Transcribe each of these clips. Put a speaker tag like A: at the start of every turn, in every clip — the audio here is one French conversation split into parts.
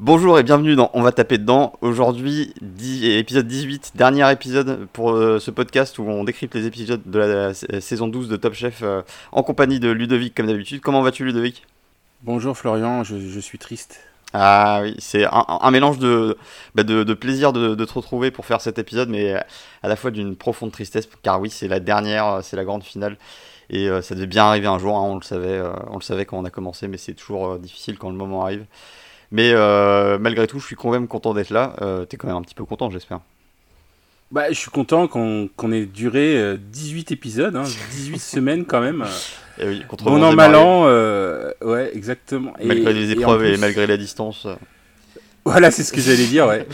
A: Bonjour et bienvenue dans On va taper dedans. Aujourd'hui, épisode 18, dernier épisode pour euh, ce podcast où on décrypte les épisodes de la, saison 12 de Top Chef euh, en compagnie de Ludovic comme d'habitude. Comment vas-tu Ludovic?
B: Bonjour Florian, je, suis triste.
A: Ah oui, c'est un, mélange de, bah, de, plaisir de, te retrouver pour faire cet épisode, mais à la fois d'une profonde tristesse, car oui, c'est la dernière, c'est la grande finale. Et euh, ça devait bien arriver un jour, hein, on, le savait, on le savait quand on a commencé, mais c'est toujours difficile quand le moment arrive. Mais euh, malgré tout, je suis quand même content d'être là. Euh, T'es quand même un petit peu content, j'espère.
B: Bah, je suis content qu'on ait duré 18 euh, épisodes, 18 hein, semaines quand même. Et eh oui, contre bon an, mal an, euh, ouais, exactement.
A: Malgré les épreuves et, malgré la distance.
B: Voilà, c'est ce que j'allais dire, ouais.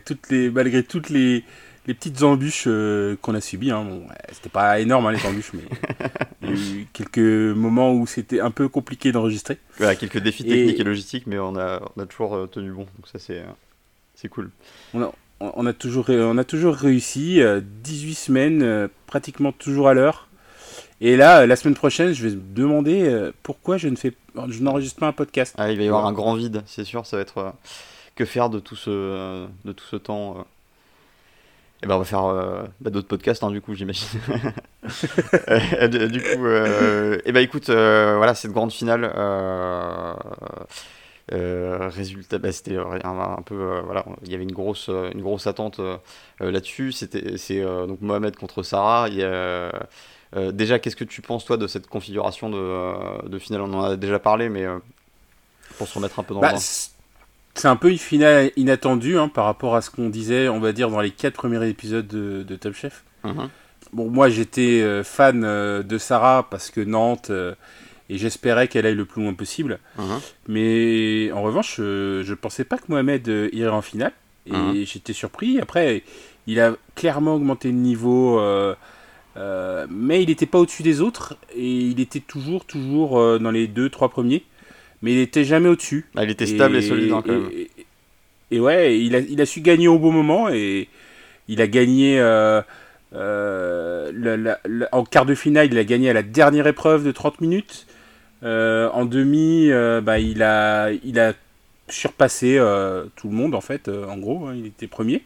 B: toutes les, malgré toutes les, les petites embûches euh, qu'on a subies. Hein. Bon, c'était pas énorme hein, les embûches, mais il y a eu quelques moments où c'était un peu compliqué d'enregistrer.
A: quelques défis techniques et logistiques, mais on a, on a toujours euh, tenu bon. Donc ça, c'est, c'est cool.
B: On a, on a, toujours, on a toujours réussi. 18 euh, semaines, pratiquement toujours à l'heure. Et là, la semaine prochaine, je vais me demander pourquoi je ne fais, je n'enregistre pas un podcast.
A: Ah, il va y avoir un grand vide, c'est sûr. Ça va être que faire de tout ce, de tout ce temps et eh ben on va faire euh, bah, d'autres podcasts hein, du coup j'imagine. Euh, du coup, et euh, eh ben écoute, voilà cette grande finale. résultat, bah, c'était un, peu voilà, il y avait une grosse une grosse attente là-dessus. C'était c'est donc Mohamed contre Sarah. Il déjà, qu'est-ce que tu penses toi de cette configuration de, de finale? On en a déjà parlé, mais pour se remettre un peu dans bah, le
B: c'est un peu une finale inattendue hein, par rapport à ce qu'on disait, on va dire, dans les quatre premiers épisodes de, Top Chef. Mhm. Bon, moi j'étais euh, fan euh, de Sarah parce que Nantes, euh, et j'espérais qu'elle aille le plus loin possible. Mhm. Mais en revanche, je ne pensais pas que Mohamed irait en finale. Et mhm. j'étais surpris. Après, il a clairement augmenté le niveau. mais il n'était pas au-dessus des autres. Et il était toujours, toujours dans les deux, trois premiers mais il était jamais au-dessus.
A: Ah, il était stable et, solide hein, quand même.
B: Et, ouais, il a, il a, su gagner au bon moment et il a gagné euh, euh, en quart de finale, il a gagné à la dernière épreuve de 30 minutes. Euh, en demi, bah, il, a, il a surpassé tout le monde en fait, en gros, hein, il était premier.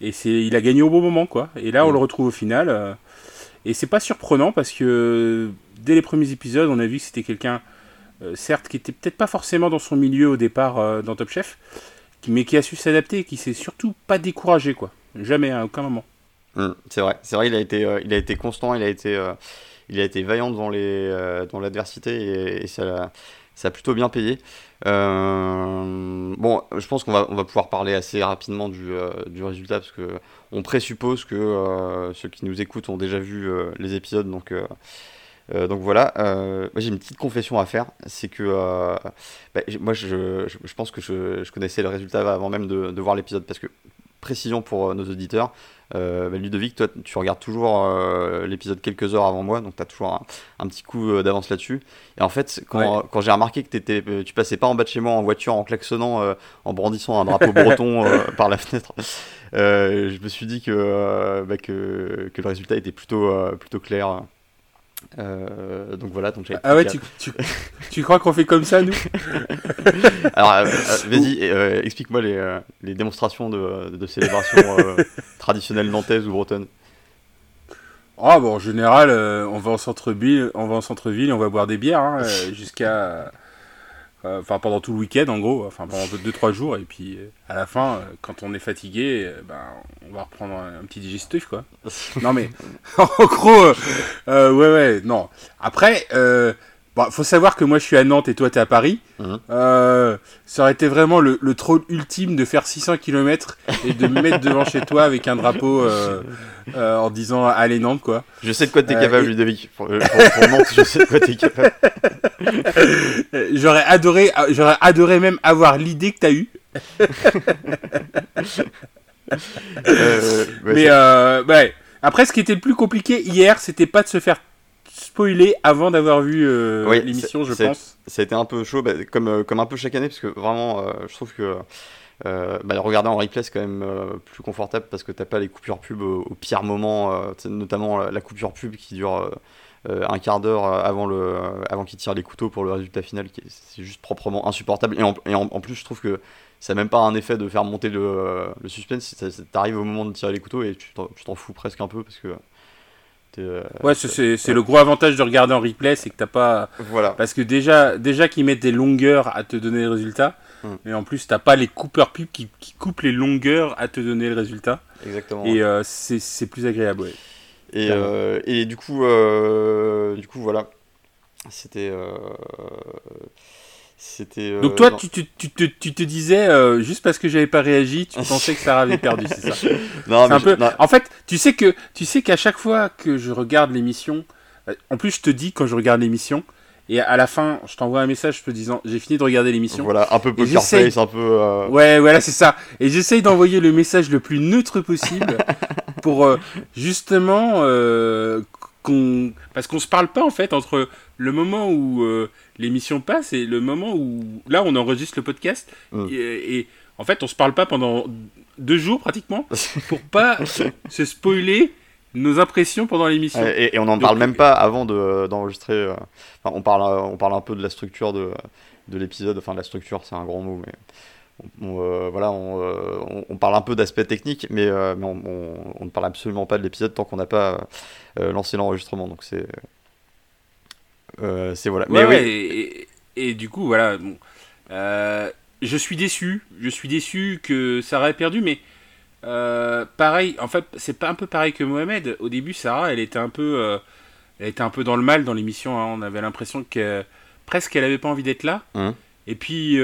B: Et c'est, il a gagné au bon moment quoi. Et là, on le retrouve au final. et c'est pas surprenant parce que dès les premiers épisodes, on a vu que c'était quelqu'un certes, qui était peut-être pas forcément dans son milieu au départ euh, dans Top Chef, mais qui a su s'adapter et qui s'est surtout pas découragé, quoi. Jamais, à aucun moment.
A: Mmh, c'est vrai, c'est vrai, il a été, euh, il a été constant, il a été, il a été vaillant devant les, dans l'adversité et, ça, ça a plutôt bien payé. bon, je pense qu'on va, on va pouvoir parler assez rapidement du, du résultat parce que on présuppose que ceux qui nous écoutent ont déjà vu les épisodes, donc euh, donc voilà, euh, j'ai une petite confession à faire, c'est que euh, bah, moi je, je, pense que je, je, connaissais le résultat avant même de, de voir l'épisode, parce que précision pour nos auditeurs, bah, Ludovic, toi tu regardes toujours l'épisode quelques heures avant moi, donc tu as toujours un, petit coup d'avance là-dessus. Et en fait, quand, quand j'ai remarqué que étais, tu passais pas en bas de chez moi en voiture, en klaxonnant, en brandissant un drapeau breton par la fenêtre, je me suis dit que, bah, que, que, le résultat était plutôt, plutôt clair. Euh, donc voilà. Donc
B: ah ouais, tu, tu, tu, crois qu'on fait comme ça, nous
A: Alors, euh, euh, vas-y, explique-moi les, les, démonstrations de, de célébration traditionnelle nantaise ou bretonne.
B: Ah bon, en général, on va en centre-ville, on va en centre-ville, on va boire des bières hein, jusqu'à euh, enfin, pendant tout le week-end, en gros, enfin, pendant 2-3 jours, et puis euh, à la fin, euh, quand on est fatigué, ben, on va reprendre un, petit digestif, quoi. non, mais, en gros, ouais, ouais, non. Après, Bon, faut savoir que moi je suis à Nantes et toi t'es à Paris. Euh, ça aurait été vraiment le, le, troll ultime de faire 600 km et de me mettre devant chez toi avec un drapeau euh, euh, en disant allez Nantes quoi.
A: Je sais de quoi t'es capable, Ludovic. Pour, Nantes, je sais de quoi t'es capable.
B: j'aurais adoré, j'aurais adoré même avoir l'idée que t'as eue. Mais ouais. Après, ce qui était le plus compliqué hier, c'était pas de se faire spoiler avant d'avoir vu euh, l'émission, je pense.
A: Ça a été un peu chaud, bah, comme, euh, comme un peu chaque année, parce que vraiment, euh, je trouve que bah, regarder en replay, c'est quand même plus confortable parce que t'as pas les coupures pub au, pire moment, notamment la, coupure pub qui dure un quart d'heure avant, le, avant qu'il tire les couteaux pour le résultat final, qui c'est juste proprement insupportable. Et, en, et en, plus, je trouve que ça n'a même pas un effet de faire monter le, le suspense. T'arrives au moment de tirer les couteaux et tu t'en fous presque un peu parce que
B: euh, ouais, c'est le gros avantage de regarder en replay, c'est que t'as pas.
A: Voilà.
B: Parce que déjà, déjà qu'ils mettent des longueurs à te donner le résultat, et en plus t'as pas les coupeurs pubs qui, qui, coupent les longueurs à te donner le résultat.
A: Exactement.
B: Et euh, c'est plus agréable, ouais.
A: Et, euh, et du coup, du coup, voilà. C'était.
B: C'était. Donc toi, tu, tu, tu, te, tu, te disais euh, juste parce que j'avais pas réagi, tu pensais que Sarah avait perdu, c'est ça?
A: Non, mais
B: un peu... En fait, tu sais que tu sais qu'à chaque fois que je regarde l'émission, euh, en plus je te dis quand je regarde l'émission, et à la fin, je t'envoie un message te disant j'ai fini de regarder l'émission.
A: Voilà, un peu poker face, un peu. Euh,
B: ouais, voilà, c'est ça. Et j'essaye d'envoyer le message le plus neutre possible pour justement qu'on, parce qu'on se parle pas en fait entre le moment où l'émission passe et le moment où là on enregistre le podcast mm. et, en fait on se parle pas pendant deux jours pratiquement pour pas se spoiler nos impressions pendant l'émission.
A: Et, on n'en parle même pas avant d'enregistrer. Euh, on, parle, on parle un peu de la structure de, de l'épisode. Enfin, la structure, c'est un grand mot, mais on, euh, voilà, euh, on, on, parle un peu d'aspect technique, mais, mais on, ne parle absolument pas de l'épisode tant qu'on n'a pas lancé l'enregistrement. Donc c'est euh, c'est voilà.
B: Mais et, du coup, voilà. Bon, euh, je suis déçu. Je suis déçu que Sarah ait perdu, mais euh, pareil. En fait, c'est pas un peu pareil que Mohamed. Au début, Sarah, elle était un peu, elle était un peu dans le mal dans l'émission. Hein. On avait l'impression que presque elle avait pas envie d'être là.
A: Hein.
B: Et puis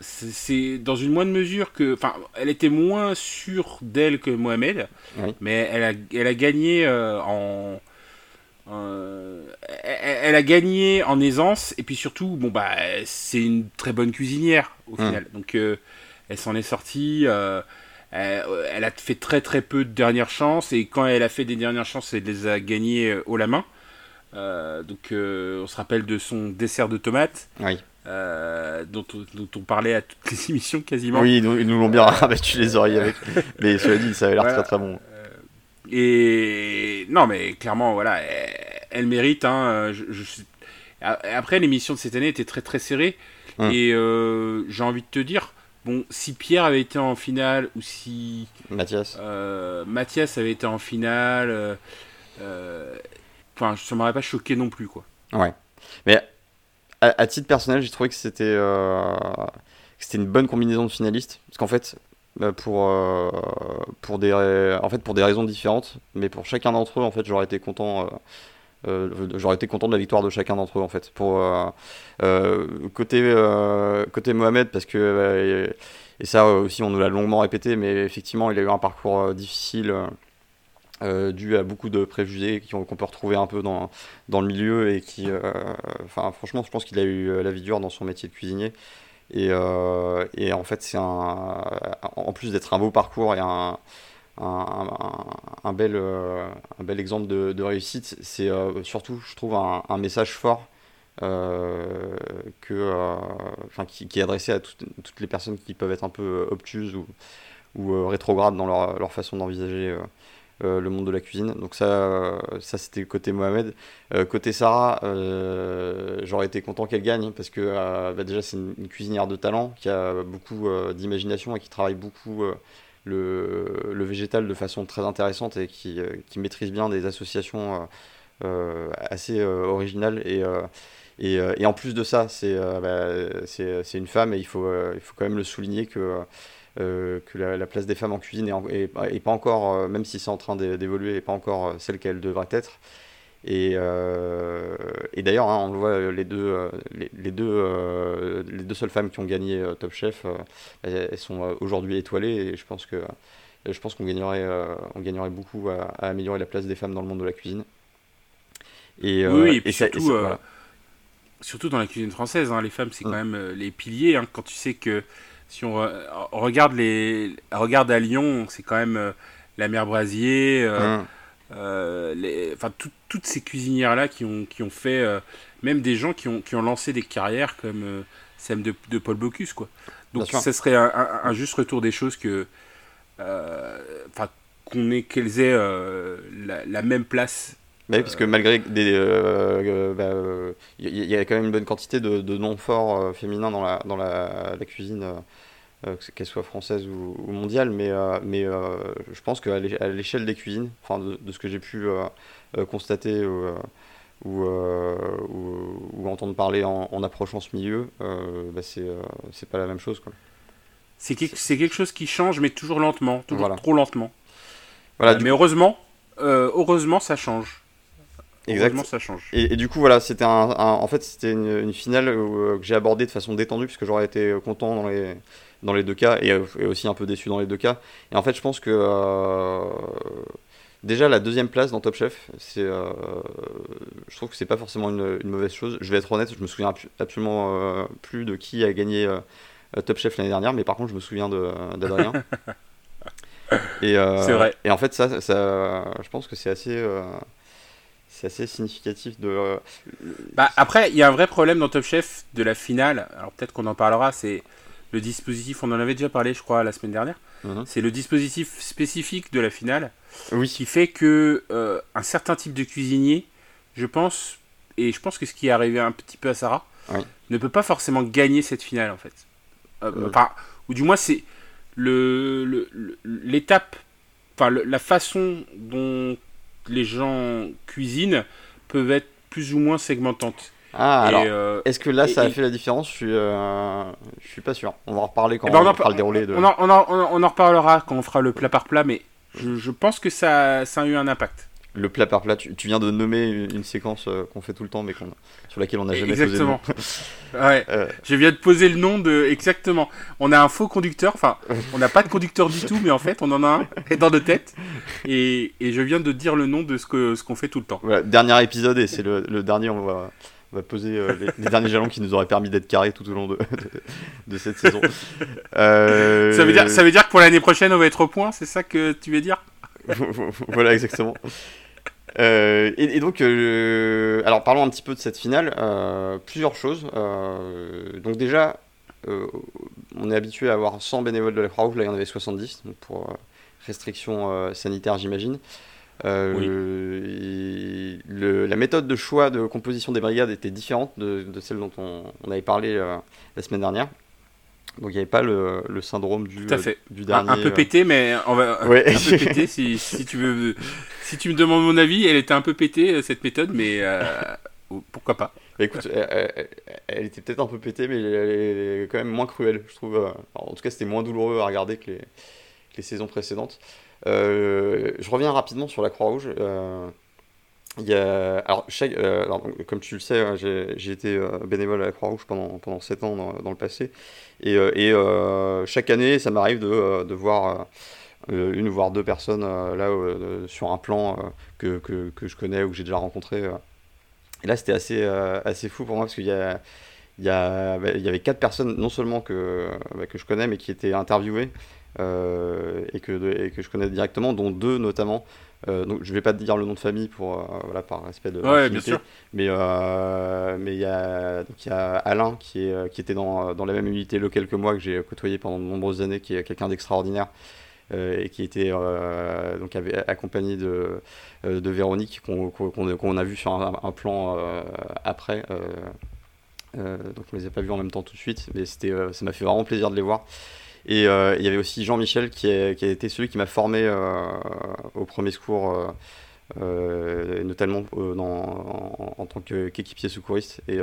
B: c'est dans une moindre mesure que. Enfin, elle était moins sûre d'elle que Mohamed, mais elle a, elle a gagné en, euh, elle, a gagné en aisance et puis surtout, bon bah, c'est une très bonne cuisinière au hmm. final. Donc, euh, elle s'en est sortie. Euh, elle, a fait très très peu de dernières chances et quand elle a fait des dernières chances, elle les a gagnées haut la main. donc, on se rappelle de son dessert de tomates. dont, on parlait à toutes les émissions quasiment.
A: Oui, ils nous, l'ont bien rabattu les oreilles avec. Mais cela dit, ça avait l'air très très bon.
B: Et non, mais clairement, voilà, elle, mérite. Hein, Après, l'émission de cette année était très très serrée. Hum. Et euh, j'ai envie de te dire, bon, si Pierre avait été en finale ou si
A: Mathias,
B: euh, Mathias avait été en finale, euh, enfin, ça m'aurait pas choqué non plus, quoi.
A: Ouais. Mais à, titre personnel, j'ai trouvé que c'était c'était une bonne combinaison de finalistes, parce qu'en fait, euh, pour, euh, pour, des, en fait, pour des raisons différentes, mais pour chacun d'entre eux, en fait, j'aurais été content. Euh, j'aurais été content de la victoire de chacun d'entre eux en fait pour côté côté Mohamed parce que et ça aussi on nous l'a longuement répété mais effectivement il a eu un parcours difficile dû à beaucoup de préjugés qu'on peut retrouver un peu dans, dans le milieu et qui franchement je pense qu'il a eu la vie dure dans son métier de cuisinier. Et, euh, et en fait, c'est un, en plus d'être un beau parcours et un, un, un, bel, euh, un bel exemple de, réussite, c'est euh, surtout, je trouve, un, message fort que, enfin, qui, est adressé à toutes, les personnes qui peuvent être un peu obtuses ou, rétrogrades dans leur, façon d'envisager euh, le monde de la cuisine. Donc ça, euh, ça c'était côté Mohamed. Euh, côté Sarah, j'aurais été content qu'elle gagne parce que bah, déjà c'est une, cuisinière de talent qui a beaucoup d'imagination et qui travaille beaucoup le, le, végétal de façon très intéressante et qui, qui maîtrise bien des associations assez originales et et, et, en plus de ça, c'est bah, une femme et il faut, il faut quand même le souligner que euh, que la, place des femmes en cuisine est, pas encore, euh, même si c'est en train d'évoluer, n'est pas encore euh, celle qu'elle devrait être. Et, et d'ailleurs, hein, on le voit, les deux, les, deux, les deux seules femmes qui ont gagné Top Chef, elles, sont aujourd'hui étoilées et je pense que je pense qu'on gagnerait, on gagnerait beaucoup à, améliorer la place des femmes dans le monde de la cuisine.
B: Et, oui, et, surtout, surtout dans la cuisine française, hein, les femmes, c'est mm. quand même les piliers. Hein, quand tu sais que si on, regarde les regarde à Lyon, c'est quand même euh, la mère Brasier, euh, euh, les, enfin toutes ces cuisinières là qui ont qui ont fait même des gens qui ont qui ont lancé des carrières comme celle de, de, Paul Bocuse quoi. Donc ça serait un, juste retour des choses que enfin qu'on ait qu'elles aient la, même place
A: Bah oui, parce que malgré des. euh, bah, euh, Il y, y a quand même une bonne quantité de, de noms forts euh, féminins dans la, dans la, la cuisine, euh, euh, qu'elle soit française ou, ou mondiale, mais, euh, mais euh, je pense qu'à l'échelle des cuisines, enfin de, de ce que j'ai pu euh, euh, constater ou, euh, euh, entendre parler en, en approchant ce milieu, euh, bah, c'est euh, pas la même chose. Quoi.
B: C'est quelque, quelque chose qui change, mais toujours lentement, toujours
A: Voilà.
B: trop lentement.
A: Voilà,
B: Euh, mais heureusement, euh, heureusement, ça change.
A: Exact.
B: Heureusement, ça change.
A: Et, et du coup, voilà, c'était un, un- en fait, c'était une, une finale où, euh, que j'ai abordée de façon détendue, puisque j'aurais été content dans les, dans les deux cas, et, et aussi un peu déçu dans les deux cas. Et en fait, je pense que euh, déjà la deuxième place dans Top Chef, c'est, euh, je trouve que c'est pas forcément une, une mauvaise chose. Je vais être honnête, je me souviens absolument euh, plus de qui a gagné Top Chef l'année dernière, mais par contre, je me souviens de- d'Adrien. Et,
B: C'est vrai.
A: Et en fait, ça, ça, je pense que c'est assez, c'est assez significatif de.
B: Bah, après, il y a un vrai problème dans Top Chef de la finale. Alors peut-être qu'on en parlera. C'est le dispositif. On en avait déjà parlé, je crois, la semaine dernière.
A: Mhm.
B: C'est le dispositif spécifique de la finale
A: Oui,
B: qui fait que euh, un certain type de cuisinier, je pense, et je pense que ce qui est arrivé un petit peu à Sarah,
A: Oui.
B: ne peut pas forcément gagner cette finale en fait. Euh,
A: Euh.
B: enfin, ou du moins c'est le le- le- l'étape, enfin le- la façon dont les gens cuisinent peuvent être plus ou moins segmentantes.
A: Ah,
B: Et,
A: alors,
B: euh,
A: est-ce que là, ça
B: et-
A: a fait la différence? Je suis, euh, je suis pas sûr. On va en reparler quand
B: Eh ben,
A: on,
B: en,
A: fera le déroulé de.
B: on, en, on en- on on reparlera quand on fera le plat par plat, mais je, je pense que ça, ça a eu un impact.
A: Le plat par plat, tu, tu viens de nommer une, une séquence euh, qu'on fait tout le temps, mais qu'on- sur laquelle on n'a jamais
B: Exactement.
A: posé
B: Ouais.
A: nom. Euh,
B: Je viens de poser le nom de. Exactement. On a un faux conducteur. Enfin, on n'a pas de conducteur du tout, mais en fait, on en a un dans nos têtes. Et, et je viens de dire le nom de ce que ce qu'on fait tout le temps.
A: voilà, dernier épisode, et c'est le, le dernier, on va, on va poser euh, les, les derniers jalons qui nous auraient permis d'être carrés tout au long de, de, de cette saison. Euh,
B: Ça veut dire, ça veut dire que pour l'année prochaine, on va être au point. C'est ça que tu veux dire?
A: Voilà, exactement. Euh, et, et donc, alors parlons un petit peu de cette finale. Plusieurs choses. Donc déjà, on est habitué à avoir 100 bénévoles de la Croix-Rouge, là il y en avait 70, donc pour restrictions sanitaires j'imagine. Euh, le- la méthode de choix de composition des brigades était différente de, de celle dont on, on avait parlé euh, la semaine dernière. Donc il n'y avait pas le, le syndrome du,
B: Tout à fait.
A: du
B: un,
A: dernier.
B: un peu
A: euh,
B: pété, mais on va.
A: Ouais.
B: Un peu pété, si, si tu veux. Si tu me demandes mon avis, elle était un peu pétée cette méthode, mais pourquoi pas
A: Bah écoute, elle, elle- elle était peut-être un peu pétée, mais elle est quand même moins cruelle, je trouve. Alors, en tout cas, c'était moins douloureux à regarder que les, que les saisons précédentes. Euh, je reviens rapidement sur la Croix-Rouge. Euh, alors, euh, comme tu le sais, hein, j'ai été bénévole à la Croix-Rouge pendant, pendant 7 ans dans, le passé. Et, chaque année, ça m'arrive de, de voir une voire deux personnes là sur un plan que, que, que je connais ou que j'ai déjà rencontré. Et là, c'était assez, assez fou pour moi parce qu'il y a, il y, a, bah, il y avait quatre personnes, non seulement que, bah, que je connais, mais qui étaient interviewées et, que, et que je connais directement, dont deux notamment. Euh, donc, je vais pas te dire le nom de famille pour, euh, voilà, par respect de
B: Ouais, bien sûr.
A: Mais euh, mais il y a donc y a Alain qui est euh, qui était dans, dans la même unité locale que moi que j'ai côtoyé pendant de nombreuses années, qui est quelqu'un d'extraordinaire euh, et qui était euh, donc avait- accompagné de euh, de Véronique qu'on qu'on a vu sur un, un plan euh, après. euh, euh, donc on les a pas vus en même temps tout de suite, mais c'était euh, ça m'a fait vraiment plaisir de les voir. Et euh, il y avait aussi Jean-Michel qui, a été celui qui m'a formé euh, au premier secours, euh, notamment en, tant qu'équipier secouriste, et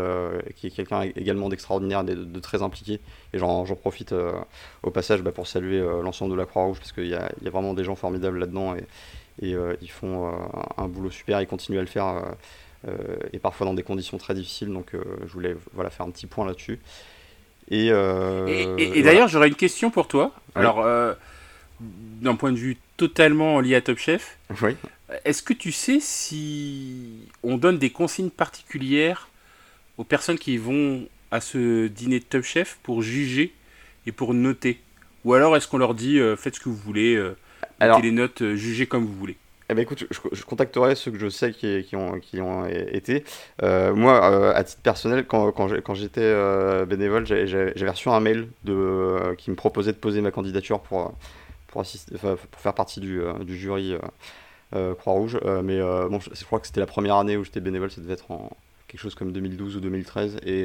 A: qui est quelqu'un également d'extraordinaire, de, de très impliqué. Et j'en profite au passage bah, pour saluer l'ensemble de la Croix-Rouge, parce qu'il y a, vraiment des gens formidables là-dedans, et, ils font un, un boulot super, ils continuent à le faire, et parfois dans des conditions très difficiles, donc je voulais voilà, faire un petit point là-dessus. Et, euh,
B: Et, et- et
A: voilà.
B: d'ailleurs, j'aurais une question pour toi.
A: Oui.
B: Alors, euh, d'un point de vue totalement lié à Top Chef,
A: Oui.
B: est-ce que tu sais si on donne des consignes particulières aux personnes qui vont à ce dîner de Top Chef pour juger et pour noter? Ou alors est-ce qu'on leur dit euh, faites ce que vous voulez, mettez
A: Alors,
B: les notes, jugez comme vous voulez?
A: Eh ben écoute, je, je contacterai ceux que je sais qui, qui ont, qui ont été. Euh, moi, euh, à titre personnel, quand, quand j'étais euh, bénévole, j'avais reçu un mail de, euh, qui me proposait de poser ma candidature pour, pour, assister, pour faire partie du, euh, du jury euh, Croix-Rouge. mais bon, je, crois que c'était la première année où j'étais bénévole, ça devait être en quelque chose comme 2012 ou 2013. Et,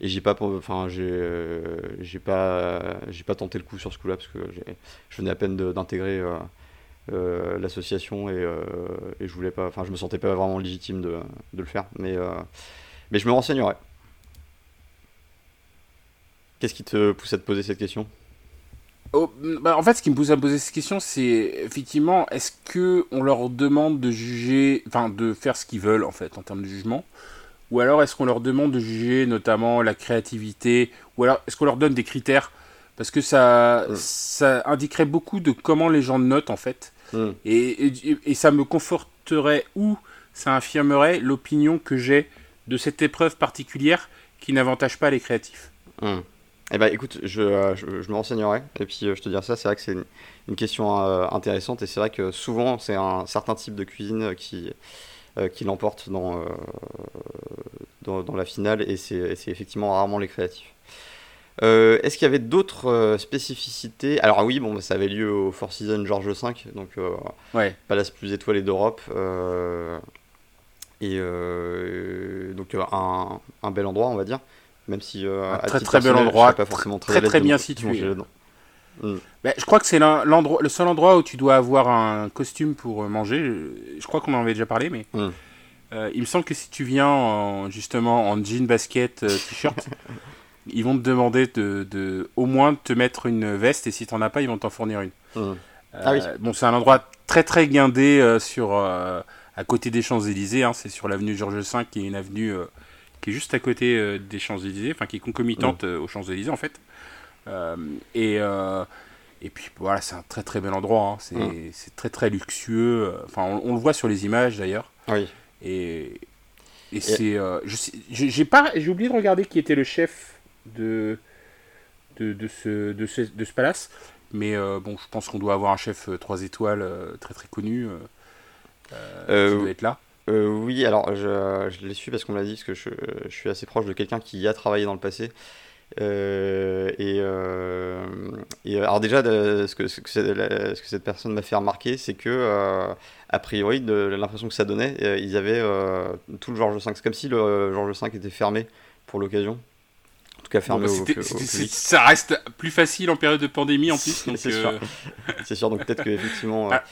A: et j'ai pas, enfin, j'ai pas, pas tenté le coup sur ce coup-là parce que je venais à peine d'intégrer. L'association et, et, je voulais pas enfin je me sentais pas vraiment légitime de, de le faire mais mais je me renseignerai. Qu'est-ce qui te pousse à te poser cette question?
B: Oh, bah, En fait, ce qui me pousse à me poser cette question, c'est effectivement, est-ce que on leur demande de juger, enfin, de faire ce qu'ils veulent en fait en termes de jugement, ou alors est-ce qu'on leur demande de juger notamment la créativité, ou alors est-ce qu'on leur donne des critères? Parce que ça, mm. ça indiquerait beaucoup de comment les gens notent en fait, mm. et, ça me conforterait ou ça affirmerait l'opinion que j'ai de cette épreuve particulière qui n'avantage pas les créatifs.
A: Mm. Eh ben, écoute, je, je, me renseignerai et puis euh, je te dirai ça. C'est vrai que c'est une, question euh, intéressante et c'est vrai que souvent c'est un certain type de cuisine qui, euh, qui l'emporte dans, dans, la finale et c'est effectivement rarement les créatifs. Est-ce qu'il y avait d'autres spécificités? Alors oui, bon, ça avait lieu au Four Seasons George V, donc
B: ouais.
A: palace plus étoilé d'Europe. et donc un, un, bel endroit, on va dire même si
B: euh, un très très bel endroit, pas forcément très très, bien situé. Mm. Ben, je crois que c'est l'endroit, le seul endroit où tu dois avoir un costume pour euh, manger. Je crois qu'on en avait déjà parlé, mais mm. euh, il me semble que si tu viens en, justement en jean, basket, t-shirt, ils vont te demander de, de, au moins te mettre une veste et si tu n'en as pas, ils vont t'en fournir une. Mm. Ah oui. Bon, c'est un endroit très très guindé sur à côté des Champs Élysées. Hein, c'est sur l'avenue Georges V, qui est une avenue qui est juste à côté euh, des Champs-Élysées, enfin qui est concomitante euh, aux Champs-Élysées en fait. Euh, et, et puis voilà, c'est un très très bel endroit, hein. c'est très très luxueux, enfin on, le voit sur les images d'ailleurs.
A: Oui.
B: Et, et, c'est. j'ai pas j'ai oublié de regarder qui était le chef de, de, de, ce, de, ce, de ce palace. Mais bon, je pense qu'on doit avoir un chef 3 étoiles très très connu qui doit être là.
A: Euh, oui, alors je, je l'ai su parce qu'on m'a dit, parce que je, je, suis assez proche de quelqu'un qui y a travaillé dans le passé. Euh, et, euh, et, alors déjà, ce que, ce que, ce que cette personne m'a fait remarquer, c'est que, a priori, l'impression que ça donnait, ils avaient tout le Georges V. C'est comme si le Georges V était fermé pour l'occasion. Tout cas, fermé
B: au, Ça reste plus facile en période de pandémie en plus.
A: c'est sûr. c'est sûr, donc peut-être qu'effectivement... Ah,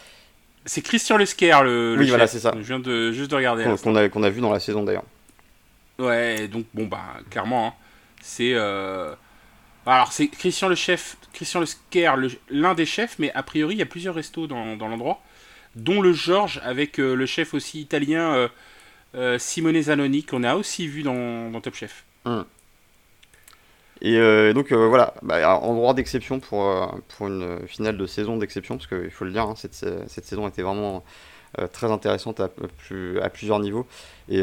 B: c'est Christian Lesquer, le,
A: le Oui, voilà, c'est ça.
B: Je viens de, juste de regarder.
A: Qu'on a, qu'on a vu dans la saison d'ailleurs.
B: Ouais, donc bon, bah, clairement, hein, c'est. Euh... Alors, c'est Christian le chef, Christian Lesquer, l'un des chefs, mais a priori, il y a plusieurs restos dans, dans l'endroit, dont le Georges, avec euh, le chef aussi italien euh, euh, Simone Zanoni, qu'on a aussi vu dans, dans Top Chef.
A: Hum. Et euh, donc euh, voilà, bah, endroit d'exception pour, euh, pour une finale de saison d'exception, parce qu'il faut le dire, hein, cette, cette, saison était vraiment très intéressante à, plusieurs niveaux, et,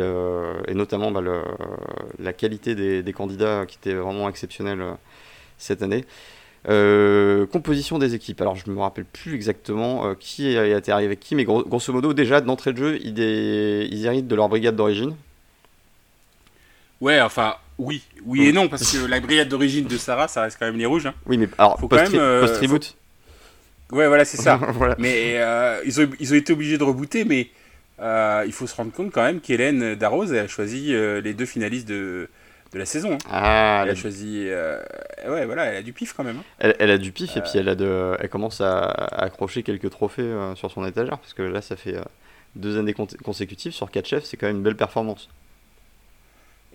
A: notamment bah, la qualité des, candidats qui était vraiment exceptionnelle cette année. composition des équipes. Alors je me rappelle plus exactement qui a été arrivé avec qui, mais grosso modo déjà d'entrée de jeu, ils, ils héritent de leur brigade d'origine.
B: Ouais, enfin oui, oui et non, parce que la brigade d'origine de Sarah, ça reste quand même les rouges. Hein.
A: Oui, mais alors, faut post, quand même, euh, post
B: Ouais, voilà, c'est ça. Mais euh, ils, ont, ils ont été obligés de rebooter, mais euh, il faut se rendre compte quand même qu'Hélène Darroze a choisi les deux finalistes de, de la saison. Hein.
A: Ah,
B: elle a choisi. ouais, voilà, elle a du pif quand même. Hein.
A: Elle, elle, a du pif et puis elle, a de, elle commence à, accrocher quelques trophées sur son étagère, parce que là, ça fait deux années consécutives sur quatre chefs, c'est quand même une belle performance.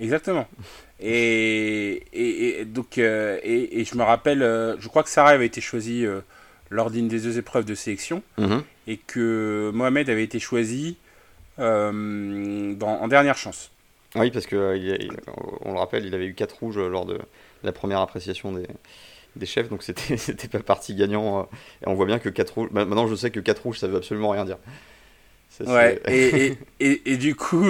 B: Exactement. Et, et, donc, euh, et, je me rappelle, euh, je crois que Sarah avait été choisie euh, lors d'une des deux épreuves de sélection
A: mhm.
B: et que Mohamed avait été choisi dans, en dernière chance.
A: Oui, parce que on le rappelle, il avait eu 4 rouges lors de la première appréciation des, des chefs, donc c'était pas parti gagnant. et on voit bien que 4 rouges. Maintenant, je sais que 4 rouges, ça veut absolument rien dire.
B: ouais, et, et, du coup.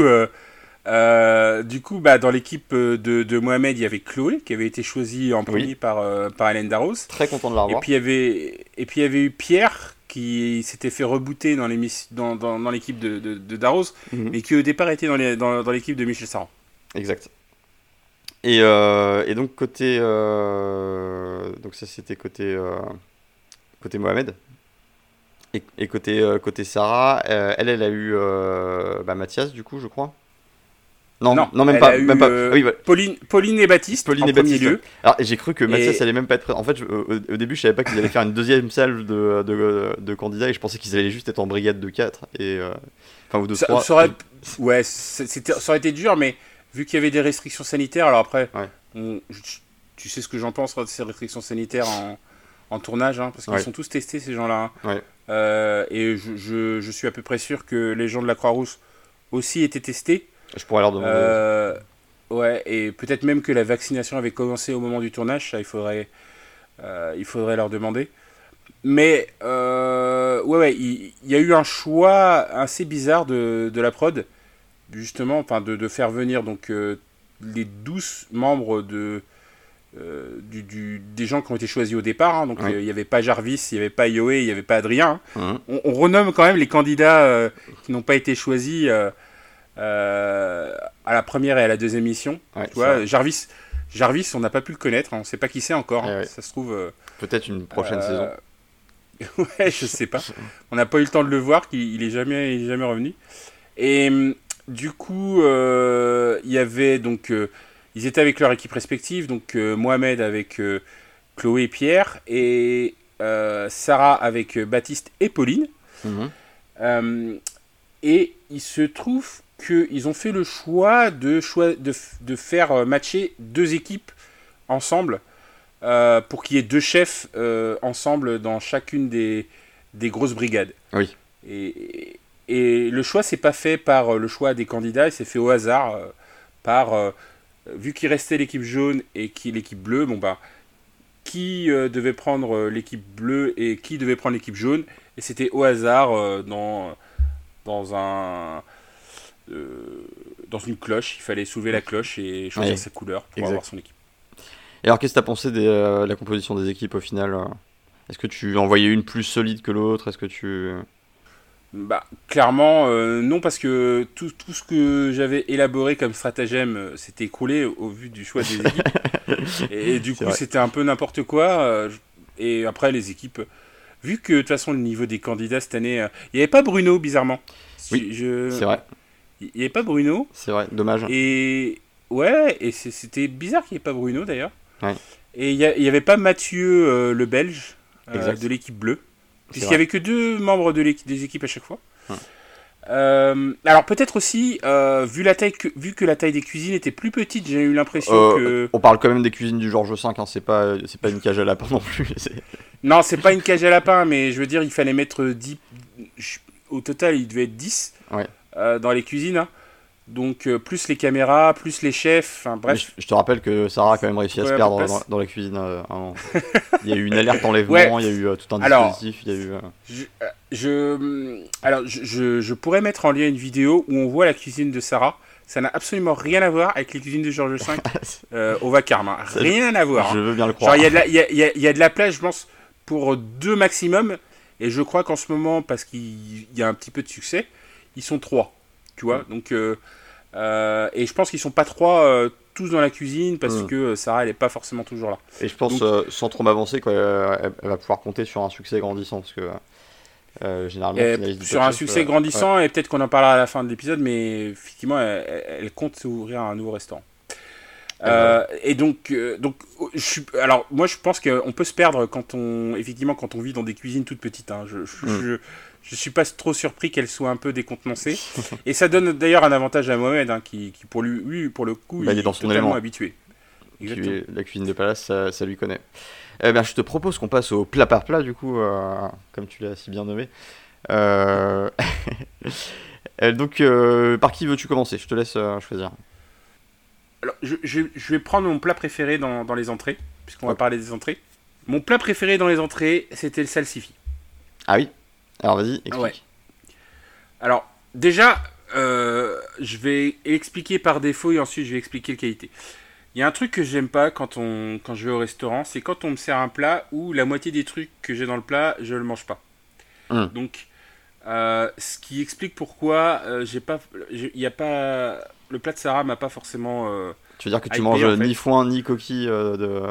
B: Euh, du coup, bah, dans l'équipe euh, de, Mohamed, il y avait Chloé qui avait été choisie en premier par, euh, par Hélène Darros.
A: Très content de la revoir.
B: Et puis il y avait, et puis, il y avait eu Pierre qui s'était fait rebooter dans l'équipe dans, dans, l'équipe de, de, Darros, mhm. mais qui au départ était dans, dans, dans l'équipe de Michel Saran.
A: Exact. Et, et donc côté donc ça c'était côté côté Mohamed Et, côté, côté Sarah, elle, elle a eu bah, Mathias, du coup, je crois.
B: Non, non, même pas. même pas. oui, Pauline, Pauline et Baptiste. Pauline en et Baptiste. Lieu.
A: Alors j'ai cru que Mathias allait même pas être présent. En fait, au, début, je savais pas qu'ils allaient faire une deuxième salle de, de, de, candidats et je pensais qu'ils allaient juste être en brigade de 4 et
B: enfin ou de 3. Ça aurait... Ouais, ça aurait été dur, mais vu qu'il y avait des restrictions sanitaires, alors après, tu sais ce que j'en pense de ces restrictions sanitaires en, en tournage, hein, parce qu'ils sont tous testés ces gens-là. Hein. Euh, et je, je, je, suis à peu près sûr que les gens de la Croix-Rousse aussi étaient testés.
A: Je pourrais leur demander.
B: Euh, ouais, et peut-être même que la vaccination avait commencé au moment du tournage, ça il faudrait, euh, il faudrait leur demander. Mais ouais, ouais, il, y, a eu un choix assez bizarre de, de la prod justement, enfin, de, de, faire venir donc euh, les 12 membres de, euh, du, des gens qui ont été choisis au départ. Hein. donc il n'y avait pas Jarvis, il n'y avait pas Yoé, il n'y avait pas Adrien. Hein. On, renomme quand même les candidats euh, qui n'ont pas été choisis à la première et à la deuxième mission. tu vois, Jarvis, Jarvis, on n'a pas pu le connaître, hein. on ne sait pas qui c'est encore. Eh ça se trouve.
A: Peut-être une prochaine saison.
B: ouais, je sais pas. On n'a pas eu le temps de le voir, qu'il est jamais, il est jamais revenu. Et hum, du coup, euh, il y avait donc. Euh, ils étaient avec leur équipe respective, donc euh, Mohamed avec Chloé et Pierre, et Sarah avec Baptiste et Pauline. Mhm. et il se trouve qu'ils ont fait le choix de, choix de, de faire matcher deux équipes ensemble pour qu'il y ait deux chefs ensemble dans chacune des, des grosses brigades.
A: Oui.
B: Et, et le choix s'est pas fait par euh, le choix des candidats, il s'est fait au hasard euh, par euh, vu qu'il restait l'équipe jaune et qui l'équipe bleue, bon bah qui devait prendre l'équipe bleue et qui devait prendre l'équipe jaune et c'était au hasard dans dans un dans une cloche, il fallait soulever la cloche et choisir sa couleur pour avoir son équipe.
A: Et alors qu'est-ce que tu as pensé de la composition des équipes au final Est-ce que tu en voyais une plus solide que l'autre? Est-ce que tu
B: bah, clairement, euh, non, parce que tout, tout ce que j'avais élaboré comme stratagème euh, s'était écroulé au vu du choix des équipes. et, du coup, c'était un peu n'importe quoi. Euh, et après, les équipes, vu que de toute façon, le niveau des candidats cette année, il n'y avait pas Bruno, bizarrement.
A: Oui, c'est vrai.
B: Il n'y avait pas Bruno.
A: C'est vrai, dommage.
B: Et ouais, et c'était bizarre qu'il n'y ait pas Bruno d'ailleurs. Et il n'y avait pas Mathieu, le Belge, de l'équipe bleue. Puisqu'il n'y avait que deux membres de des équipes à chaque fois. Euh, alors peut-être aussi, euh, vu, la taille que, vu que la taille des cuisines était plus petite, j'ai eu l'impression euh, que...
A: On parle quand même des cuisines du Georges V, hein, c'est pas, pas une cage à lapin non plus.
B: non, c'est pas une cage à lapin, mais je veux dire, il fallait mettre 10... Au total, il devait être 10 dans les cuisines. Hein. Donc euh, plus les caméras, plus les chefs, enfin bref.
A: Je, te rappelle que Sarah a quand même réussi à se perdre dans, la cuisine. Euh, il y a eu une alerte enlèvement, il y a eu euh, tout un dispositif, il y a eu.
B: Je, alors je, je, pourrais mettre en lien une vidéo où on voit la cuisine de Sarah. Ça n'a absolument rien à voir avec les cuisines de Georges V au vacarme. Hein. Rien à voir.
A: Je veux bien le croire.
B: Il y, y, y, a de la place, je pense, pour deux maximum. Et je crois qu'en ce moment, parce qu'il y a un petit peu de succès, ils sont trois. Tu vois, mm. donc euh, et je pense qu'ils sont pas trois euh, tous dans la cuisine parce hmm. que Sarah elle est pas forcément toujours là.
A: Et je pense euh, sans trop m'avancer elle, va pouvoir compter sur un succès grandissant parce que généralement
B: sur un succès grandissant et peut-être qu'on en parlera à la fin de l'épisode mais effectivement elle, compte ouvrir un nouveau restaurant. et donc, donc je suis, alors moi je pense qu'on peut se perdre quand on, effectivement, quand on vit dans des cuisines toutes petites. Hein. Je, je, je suis pas trop surpris qu'elle soit un peu décontenancée. et ça donne d'ailleurs un avantage à Mohamed, hein, qui, pour lui, pour le coup,
A: bah, il, est, dans son élément.
B: habitué.
A: la cuisine de palace, ça, lui connaît. Eh bien, je te propose qu'on passe au plat par plat, du coup, euh, comme tu l'as si bien nommé. Euh, donc, euh, par qui veux-tu commencer? Je te laisse choisir.
B: Alors, je, vais prendre mon plat préféré dans, les entrées, puisqu'on va parler des entrées. Mon plat préféré dans les entrées, c'était le salsifi.
A: Ah oui? Alors vas-y, explique.
B: Alors, déjà, euh, je vais expliquer par défaut et ensuite je vais expliquer la qualité. Il y a un truc que j'aime pas quand, on, quand je vais au restaurant, c'est quand on me sert un plat où la moitié des trucs que j'ai dans le plat, je ne le mange pas. Hum. Donc, euh, ce qui explique pourquoi euh, j'ai pas, il a pas, le plat de Sarah m'a pas forcément.
A: tu veux dire que tu manges ni foin ni coquille de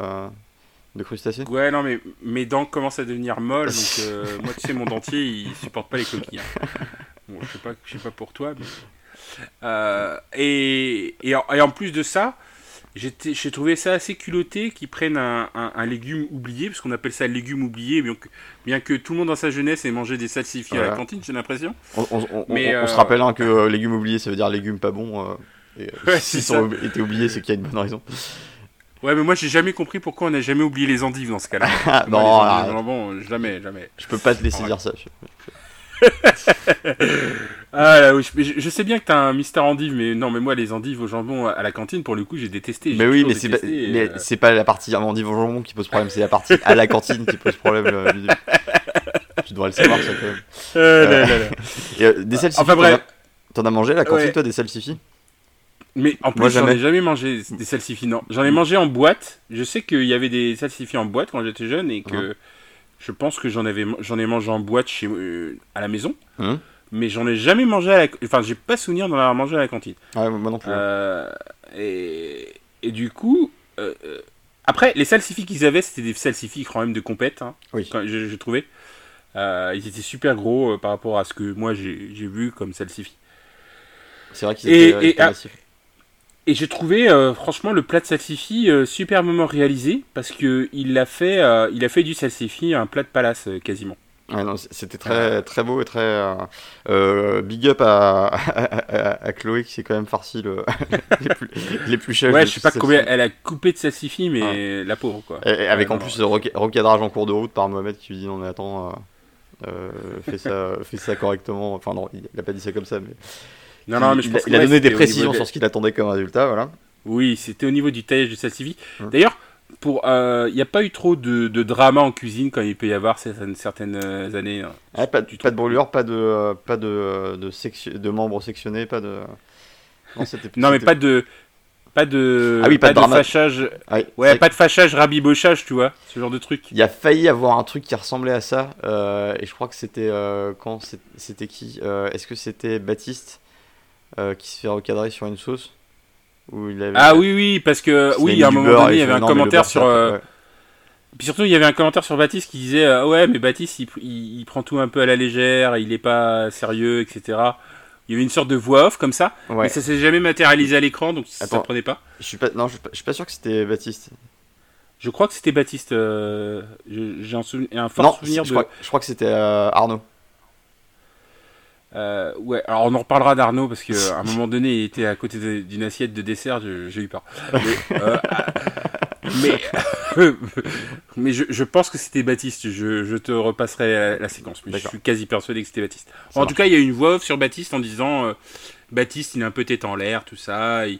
A: de crustacés?
B: Ouais, non, mais mes dents commencent à devenir molles, donc euh, moi, tu sais, mon dentier, il supporte pas les coquilles. hein. Bon, je sais pas, je sais pas pour toi, mais... Euh, et, et, en, et en plus de ça, j'ai trouvé ça assez culotté qu'ils prennent un, un- un légume oublié, parce qu'on appelle ça légume oublié, bien que, bien que tout le monde dans sa jeunesse ait mangé des salsifis à la
A: Voilà.
B: cantine, j'ai l'impression.
A: On, on- se
B: euh,
A: rappelle hein, que euh, légumes oubliés, ça veut dire légumes pas euh, et,
B: Ouais,
A: S'ils
B: c'est
A: ont été oubliés, c'est qu'il y a une bonne raison.
B: Ouais, mais moi, j'ai jamais compris pourquoi on n'a jamais oublié les endives dans ce cas-là.
A: Ah,
B: Moi,
A: non,
B: les endives jambon, jamais, jamais.
A: je peux pas te laisser
B: Ouais.
A: dire ça.
B: Ah là, oui, je, sais bien que t'as un Mister Endive, mais non, mais moi, les endives au jambon à la cantine, pour le coup, j'ai détesté.
A: Mais oui,
B: toujours
A: mais c'est pas,
B: euh,
A: la partie endive au jambon qui pose problème, c'est la partie à la cantine qui pose problème. euh, tu devrais le savoir, ça quand même.
B: euh, là, là, là.
A: Et, euh, des salsifis,
B: Enfin,
A: t'en
B: bref.
A: as- T'en as mangé la cantine,
B: Ouais.
A: toi, des salsifis?
B: Mais en plus, j'en ai jamais mangé des salsifis, non. J'en ai mangé en boîte. Je sais qu'il y avait des salsifis en boîte quand j'étais jeune et que je pense que j'en avais, j'en ai mangé en boîte chez, euh, à la maison.
A: Hum.
B: Mais j'en ai jamais mangé à la, enfin, j'ai pas souvenir d'en avoir mangé à la cantine.
A: Ouais, moi non plus.
B: Euh, et, et du coup, euh, après, les salsifis qu'ils avaient, c'était des salsifis quand même de compète, hein,
A: Oui.
B: quand je, je trouvais. Ils étaient super gros par rapport à ce que moi j'ai vu comme salsifis.
A: C'est vrai qu'ils
B: et-
A: étaient,
B: et- ah,
A: massifs.
B: Et j'ai trouvé euh, franchement le plat de salsifis euh, superbement réalisé parce que il a fait, euh, il a fait du salsifis un plat de palace euh, quasiment.
A: Ouais, c'était très, très beau et très. euh, big up à, à, à Chloé qui s'est quand même farci le, les, plus, chefs.
B: Ouais, je sais pas combien elle a coupé de salsifis, mais la pauvre quoi.
A: Et, et avec
B: Ouais,
A: en
B: non,
A: plus le reca- recadrage en cours de route par Mohamed qui lui dit non mais attends, euh, fais, ça, fais ça correctement. Enfin non, il a pas dit ça comme ça, mais,
B: Non, non, mais je pense
A: il a donné des précisions
B: de-
A: sur ce qu'il attendait comme résultat, voilà.
B: Oui, c'était au niveau du taillage du salsifis.
A: Hum.
B: D'ailleurs, pour, il n'y a pas eu trop de, de drama en cuisine quand il peut y avoir certaines, certaines euh, années. hein.
A: Ouais, pas, de brûlure, pas de, euh, pas de, euh, de, section- de membres sectionnés, pas de. Non,
B: mais pas de, pas de,
A: Ah oui, pas de drama.
B: fâchage.
A: C'est
B: Ouais, pas de fâchage, rabibochage, tu vois, ce genre de truc.
A: Il y a failli avoir un truc qui ressemblait à ça, euh, et je crois que c'était euh, quand c'était qui Euh, Est-ce que c'était Baptiste euh, qui se fait recadrer sur une sauce Où il avait-
B: Ah oui, oui, parce que oui, à un moment donné, il y avait un commentaire sur. euh,
A: ouais.
B: Puis surtout, il y avait un commentaire sur Baptiste qui disait euh, ouais, mais Baptiste, il, il- il prend tout un peu à la légère, il est pas sérieux, etc. Il y avait une sorte de voix off comme ça,
A: Ouais.
B: mais ça s'est jamais matérialisé à l'écran, donc ça ne prenait pas.
A: Je suis pas, non, je suis pas, je suis pas sûr que c'était Baptiste.
B: Je crois que c'était Baptiste. euh, je- J'ai un, fort
A: non,
B: souvenir
A: je,
B: de.
A: crois, je crois que c'était euh, Arnaud.
B: Euh, ouais, alors on en reparlera d'Arnaud parce qu'à un moment donné, il était à côté d'une assiette de dessert, j'ai eu peur. Mais, euh, mais, mais je, je pense que c'était Baptiste, je, je te repasserai la, la séquence, mais je suis quasi persuadé que c'était Baptiste.
A: Ça
B: en
A: marche.
B: tout cas, il y a une voix off sur Baptiste en disant euh, Baptiste, il est un peu tête en l'air, tout ça, il,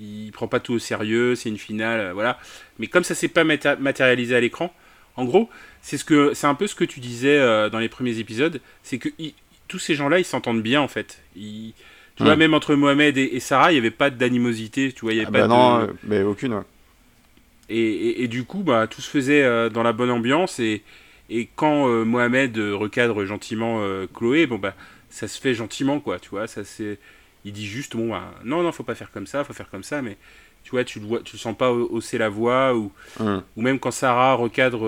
B: il prend pas tout au sérieux, c'est une finale, voilà. Mais comme ça s'est pas maté- matérialisé à l'écran, en gros, c'est ce que c'est un peu ce que tu disais dans les premiers épisodes, c'est que il- tous ces gens-là, ils s'entendent bien en fait. Ils- tu vois, même entre Mohamed et, et Sarah, il n'y avait pas d'animosité, tu vois, il y avait
A: Ah
B: pas
A: bah
B: de...
A: non, mais aucune. ouais.
B: Et, et- et du coup, bah, tout se faisait euh, dans la bonne ambiance. Et, et quand euh, Mohamed euh, recadre gentiment euh, Chloé, bon bah, ça se fait gentiment, quoi. Tu vois, ça c'est. Il dit juste, bon, bah, non, non, faut pas faire comme ça, faut faire comme ça, mais tu vois, tu le vois, tu le sens pas ha- hausser la voix ou,
A: Hum.
B: ou même quand Sarah recadre,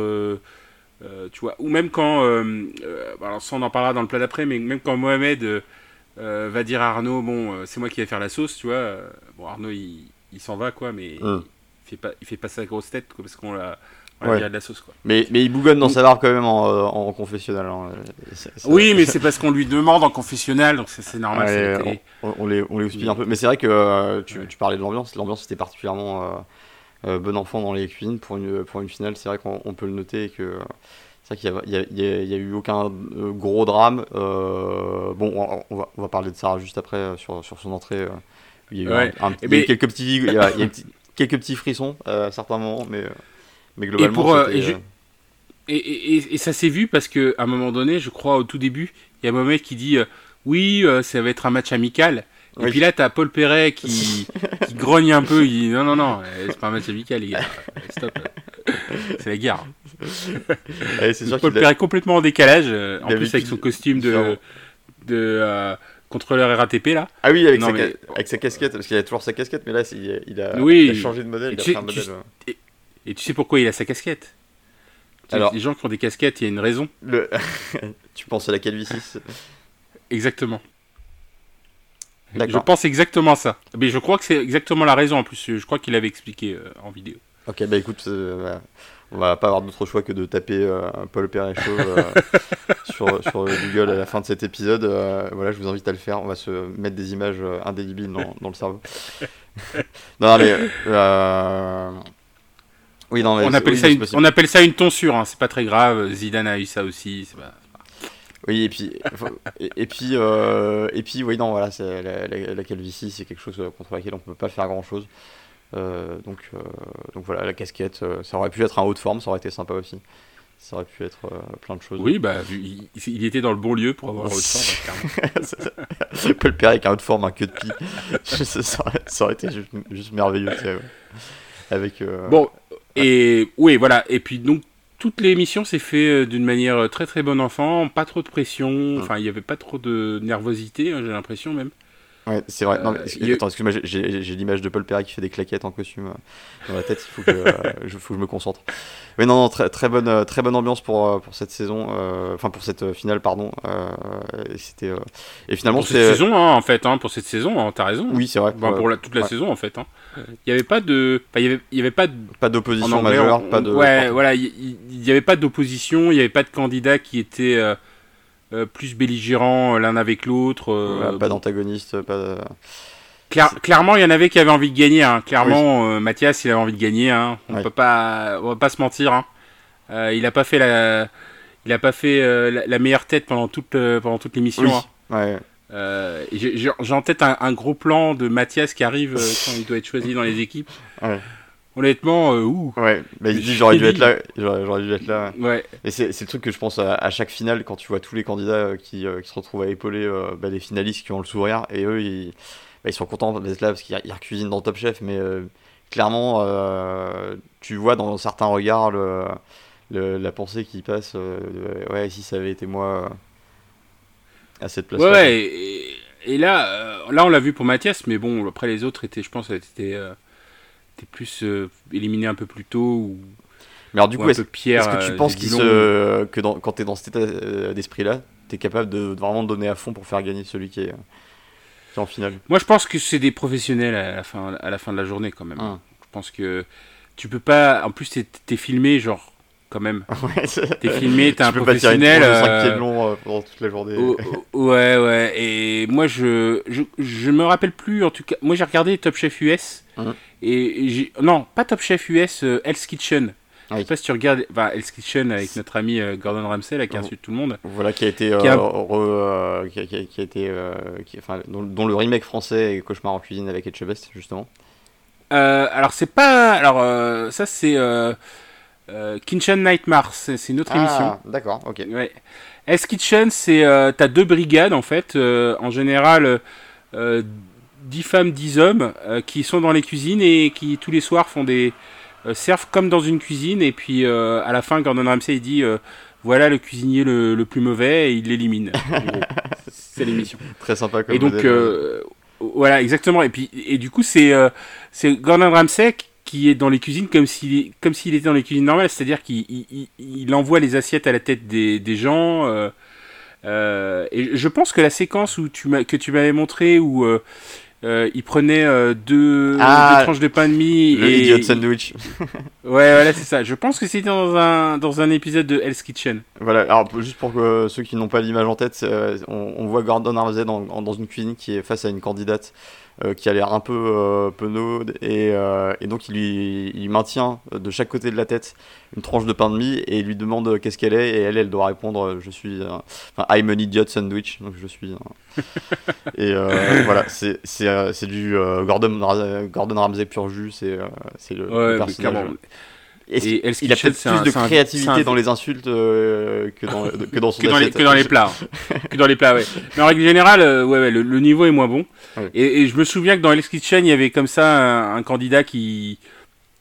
B: euh, tu vois, ou même quand, euh, euh, alors ça on en parlera dans le plat d'après, mais même quand Mohamed euh, va dire à Arnaud, bon, c'est moi qui vais faire la sauce, tu vois, bon Arnaud il, il s'en va quoi, mais
A: Mm.
B: il fait pas, il fait pas sa grosse tête quoi, parce qu'on l'a,
A: Ouais.
B: de la sauce quoi.
A: Mais, mais il bougonne dans sa barbe quand même en, en confessionnal. hein.
B: Oui, mais c'est parce qu'on lui demande en confessionnal, donc c'est normal.
A: Ouais, on, on les, on les un peu. Mais c'est vrai que tu, tu parlais de l'ambiance. L'ambiance était particulièrement bon enfant dans les cuisines pour une, pour une finale. C'est vrai qu'on on peut le noter et que euh, c'est vrai qu'il n'y a, eu aucun euh, gros drame. Euh, bon, on, va, on va parler de Sarah juste après euh, sur, sur son entrée. euh, il y a eu,
B: Ouais.
A: un- un-
B: Eh
A: il y a eu
B: ben-
A: quelques petits, il y a, il y a petit- quelques petits frissons euh, à certains moments, mais, euh, mais globalement.
B: pour, euh, et je-
A: euh,
B: Et, et- ça s'est vu parce que à un moment donné, je crois au tout début, il y a Mohamed qui dit euh, oui, euh, ça va être un match amical. Et puis là, t'as Paul Perret qui, qui grogne un peu. Il dit non, non, non, euh, c'est pas un match amical, les gars. Euh, Stop. C'est la guerre.
A: ouais, sûr
B: Paul Perret complètement en décalage. euh, en plus, avec son costume de, euh, contrôleur RATP là.
A: Ah oui, avec,
B: Non,
A: sa,
B: mais-
A: ca- avec sa casquette, parce qu'il a toujours sa casquette, mais là, il, a, il a,
B: Oui.
A: il a changé de modèle,
B: Et
A: il a
B: tu
A: fait un
B: sais-
A: modèle.
B: tu- Et tu sais pourquoi il a sa casquette? Alors, les gens qui ont des casquettes, il y a une raison.
A: Le... tu penses à la calvitie?
B: Exactement. Je pense exactement ça. Mais je crois que c'est exactement la raison en plus. Je crois qu'il avait expliqué euh, en vidéo.
A: Ok, bah écoute, euh, on va pas avoir d'autre choix que de taper euh, Paul Perrechot sur, sur, Google à la fin de cet épisode. voilà, je vous invite à le faire. On va se mettre des images indélibiles dans, dans le cerveau. non, mais.
B: Oui, non, mais on, appelle ça une, on appelle ça une tonsure, hein. c'est pas très grave. Zidane a eu ça aussi. Pas...
A: Oui, et puis, et, puis, euh, et puis, oui, non, voilà, la, la, la, calvitie, c'est quelque chose contre laquelle on peut pas faire grand chose. Euh, donc, euh, donc voilà, la casquette, ça aurait pu être un haut de forme, ça aurait été sympa aussi. Ça aurait pu être plein de choses.
B: Oui, bah, il, était dans le bon lieu pour avoir un haut de forme,
A: peut le père avec un haut de forme, un queue de pie. ça, aurait, ça, aurait, été juste, merveilleux. Avec,
B: Bon, et oui, voilà, et puis donc toute l'émission s'est fait euh, d'une manière euh, très très bon enfant, pas trop de pression, enfin il n'y avait pas trop de nervosité, hein, j'ai l'impression même.
A: Ouais, c'est vrai. Non, euh, Attends, excuse-moi, j'ai l'image de Paul Perry qui fait des claquettes en costume dans la tête, il faut que, je, faut que je me concentre. Mais non, non, très, très, bonne, très bonne ambiance pour, pour cette saison, enfin pour cette finale, pardon. et c'était et finalement
B: pour cette saison, hein, en fait, hein, pour cette saison, hein, t'as raison.
A: Oui, c'est vrai.
B: pour la, toute la saison, en fait. Hein. Il n'y avait pas de, il y avait, y avait pas de...
A: pas d'opposition majeure, pas de.
B: Ouais, voilà, il n'y avait pas d'opposition, il n'y avait pas de candidat qui était euh, euh, plus belligérant l'un avec l'autre.
A: Euh, pas d'antagoniste, pas.
B: clairement, il y en avait qui avaient envie de gagner. Hein. Clairement, Mathias, il avait envie de gagner. Hein. On ne peut pas, on va pas se mentir. Hein. il n'a pas fait la, il a pas fait la, meilleure tête pendant toute, pendant toute l'émission.
A: Ouais.
B: Euh, j'ai en tête un, gros plan de Mathias qui arrive euh, quand il doit être choisi dans les équipes. Honnêtement, euh, ouh.
A: Ouais, il dit j'aurais dû être là. J'aurais dû être là. Ouais. Et c'est le truc que je pense à, chaque finale quand tu vois tous les candidats qui, se retrouvent à épauler bah, les finalistes qui ont le sourire et eux ils, bah, ils sont contents d'être là parce qu'ils cuisinent dans Top Chef, mais clairement tu vois dans certains regards le, la pensée qui passe. ouais, si ça avait été moi à cette place.
B: Ouais, et, là, euh, là on l'a vu pour Mathias, mais bon, après les autres étaient, je pense, étaient, euh, plus euh, éliminés un peu plus tôt. Ou,
A: mais alors du coup, est-ce que tu penses se, que dans, quand tu es dans cet état d'esprit-là, tu es capable de, vraiment donner à fond pour faire gagner celui qui est, en finale?
B: Moi, je pense que c'est des professionnels à la, fin, à la fin de la journée quand même. Ah. Je pense que tu peux pas. En plus, tu es filmé, genre quand même. t'es filmé, t'es un professionnel.
A: Euh... long euh, pendant toute la journée.
B: ouais, ouais. Et moi, je, je, je, me rappelle plus, en tout cas. Moi, j'ai regardé Top Chef US. Hein. Et, non, pas Top Chef US, euh, Hell's Kitchen. Je sais pas si tu regardes enfin, Hell's Kitchen avec notre ami euh, Gordon Ramsay là, qui insulte tout le monde.
A: Voilà, qui a été. Qui a, qui, a, été enfin, dont, le remake français est Cauchemar en cuisine avec Etchebest, justement.
B: alors, c'est pas. Alors, ça, c'est. Euh, Kitchen Nightmare, c'est une autre ah, émission.
A: D'accord, ok.
B: Ouais. S Kitchen, c'est euh, t'as deux brigades en fait. Euh, en général, 10 femmes, 10 hommes qui sont dans les cuisines et qui tous les soirs font des servent comme dans une cuisine. Et puis à la fin, Gordon Ramsay il dit voilà le cuisinier le, plus mauvais et il l'élimine. c'est l'émission.
A: Très sympa comme
B: Et donc voilà exactement. Et puis et du coup c'est c'est Gordon Ramsay qui est dans les cuisines comme s'il comme s'il était dans les cuisines normales, c'est-à-dire qu'il il, envoie les assiettes à la tête des, des gens. Euh, euh, et je pense que la séquence où tu que tu m'avais montré où euh, il prenait deux, ah, deux, tranches de pain de mie
A: le et idiot sandwich.
B: ouais, voilà, c'est ça. Je pense que c'était dans un dans un épisode de Hell's Kitchen.
A: Voilà. Alors juste pour que ceux qui n'ont pas l'image en tête, on, on, voit Gordon Ramsay dans, dans une cuisine qui est face à une candidate. Euh, qui a l'air un peu euh, penaude et, euh, et, donc il lui il maintient de chaque côté de la tête une tranche de pain de mie et il lui demande qu'est-ce qu'elle est et elle elle doit répondre je suis enfin I'm an idiot sandwich donc je suis et voilà c'est c'est du Gordon Gordon Ramsay pur jus c'est c'est le,
B: ouais, personnage
A: et, il a peut-être plus de créativité dans les insultes euh, que, dans, que dans son
B: que, dans les, que dans les plats. que dans les plats, ouais. Mais en règle générale, euh, ouais, ouais le, niveau est moins bon. Et, je me souviens que dans Hell's Kitchen, il y avait comme ça un, candidat qui,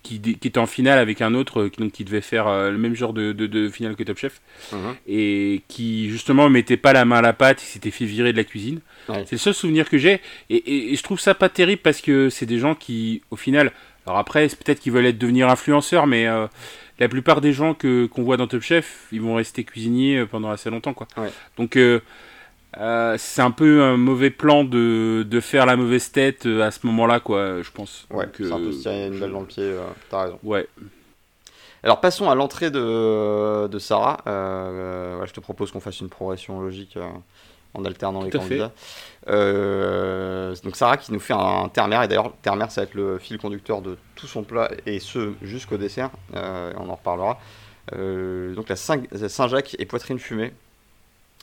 B: qui, qui, était en finale avec un autre euh, qui, donc, qui devait faire le même genre de, de, de, finale que Top Chef. Uh-huh. Et qui, justement, mettait pas la main à la pâte, il s'était fait virer de la cuisine. C'est le seul souvenir que j'ai. Et, et je trouve ça pas terrible parce que c'est des gens qui, au final alors après, c'est peut-être qu'ils veulent être devenir influenceurs, mais euh, la plupart des gens que qu'on voit dans Top Chef, ils vont rester cuisiniers pendant assez longtemps, quoi.
A: Ouais.
B: Donc c'est un peu un mauvais plan de, de faire la mauvaise tête à ce moment-là, quoi, je pense.
A: Ouais, c'est un peu
B: euh,
A: se tirer une balle dans le pied, euh, t'as raison.
B: Ouais.
A: Alors passons à l'entrée de, de Sarah. Euh, ouais, je te propose qu'on fasse une progression logique euh, en alternant les
B: Tout
A: candidats. Euh, donc Sarah qui nous fait un terre-mer, et d'ailleurs terre-mer ça va être le fil conducteur de tout son plat, et ce jusqu'au dessert, Euh, on en reparlera. Euh, donc la Saint- la Saint-Jacques et poitrine fumée.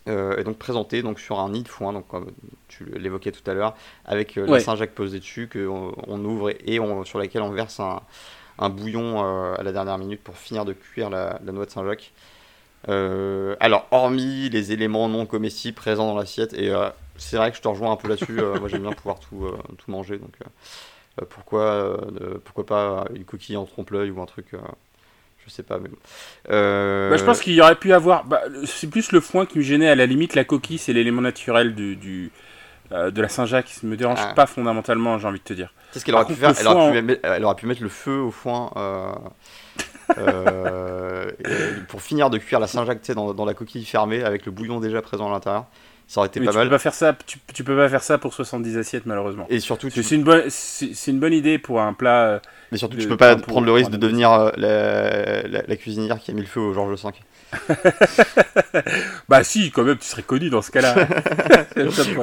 A: euh, est donc présentée donc sur un nid de foin, donc comme tu l'évoquais tout à l'heure, avec euh, la. Saint-Jacques posée dessus que on, ouvre et, on- sur laquelle on verse un, un bouillon à la dernière minute pour finir de cuire la, la noix de Saint-Jacques. Euh, alors, hormis les éléments non comestibles présents dans l'assiette, et euh, c'est vrai que je te rejoins un peu là-dessus, euh, moi j'aime bien pouvoir tout, tout manger, donc pourquoi, pourquoi pas une coquille en trompe-l'œil ou un truc, je sais pas, mais bon.
B: Bah, je pense qu'il y aurait pu avoir. bah, c'est plus le foin qui me gênait. À la limite, la coquille, c'est l'élément naturel du, du, de la Saint-Jacques. Ça me dérange
A: Ah.
B: pas fondamentalement, j'ai envie de te dire.
A: Qu'est-ce qu'elle aurait pu faire
B: le
A: elle aurait pu, mettre, elle aurait pu mettre le feu au foin euh, pour finir de cuire la Saint-Jacques tu dans, dans la coquille fermée avec le bouillon déjà présent à l'intérieur. Ça aurait été
B: Mais
A: pas
B: tu
A: mal.
B: peux pas faire ça. Tu, tu peux pas faire ça pour 70 assiettes, malheureusement.
A: Et surtout, tu,
B: C'est une bonne. Une idée pour un plat. euh,
A: mais surtout, tu
B: de-
A: peux pas
B: pour-
A: prendre le risque de devenir euh, la, la- la cuisinière qui a mis le feu au Georges V.
B: Bah si, quand même, tu serais connu dans ce cas-là.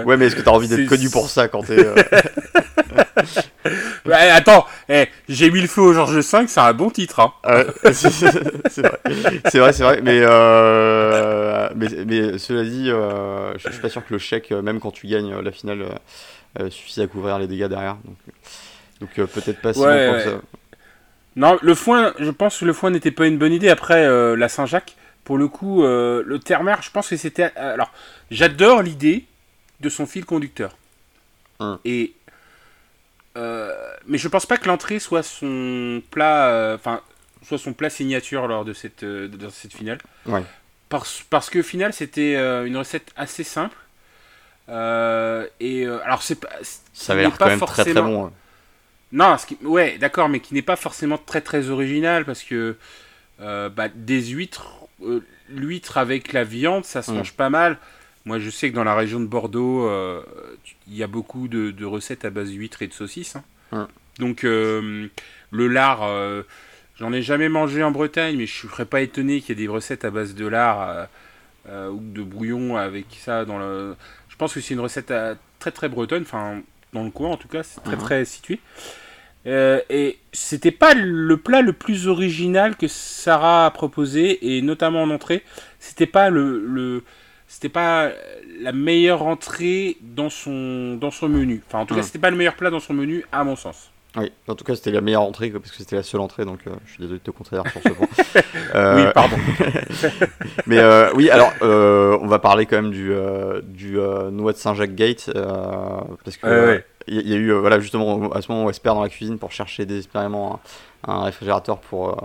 A: Ouais, mais est-ce que t'as envie d'être connu pour ça quand t'es. euh,
B: Attends, eh, j'ai mis le feu au Georges V, c'est un bon titre. Hein.
A: Ouais, c'est vrai, c'est vrai, c'est vrai, mais, euh, mais, mais cela dit, euh, je suis pas sûr que le chèque, euh, même quand tu gagnes euh, la finale, euh, euh, suffise à couvrir les dégâts derrière. Donc, euh, donc euh, peut-être pas si
B: Ouais,
A: bon
B: ouais.
A: que ça.
B: Non, le foin, je pense que le foin n'était pas une bonne idée. Après, euh, la Saint-Jacques, pour le coup, euh, le terre-mer, je pense que c'était. euh, alors, j'adore l'idée de son fil conducteur.
A: Hum.
B: Et. Euh, mais je pense pas que l'entrée soit son plat. euh, Enfin, soit son plat signature lors de cette, euh, de cette finale.
A: Ouais.
B: Parce, parce que au final, c'était une recette assez simple. Euh, et euh, alors, c'est pas.
A: Ça
B: n'est
A: avait l'air
B: pas
A: quand même très très
B: forcément-
A: bon. hein.
B: non, ce qui... ouais, d'accord, mais qui n'est pas forcément très très original parce que euh, bah, des huîtres, l'huître avec la viande, ça se mange pas mal. Moi, je sais que dans la région de Bordeaux, euh, il y a beaucoup de, de recettes à base d'huîtres et de saucisses. hein. Donc, euh, le lard, euh, j'en ai jamais mangé en Bretagne, mais je ne serais pas étonné qu'il y ait des recettes à base de lard ou de bouillon avec ça dans le. Je pense que c'est une recette euh, très très bretonne, enfin dans le coin en tout cas, c'est très
A: Mhm.
B: très situé. Euh, et c'était pas le plat le plus original que Sarah a proposé, et notamment en entrée, c'était pas le, le c'était pas la meilleure entrée dans son dans son menu. Enfin, en tout cas,
A: Mhm.
B: c'était pas le meilleur plat dans son menu, à mon sens.
A: Oui, en tout cas, c'était la meilleure entrée parce que c'était la seule entrée, donc euh, je suis désolé de te contredire sur ce point. Euh,
B: Oui, pardon.
A: Mais euh, oui, alors on va parler quand même du, du noix de Saint-Jacques Gate parce que
B: ouais.
A: il y, y a eu voilà justement à ce moment où Esper dans la cuisine pour chercher désespérément un, un réfrigérateur pour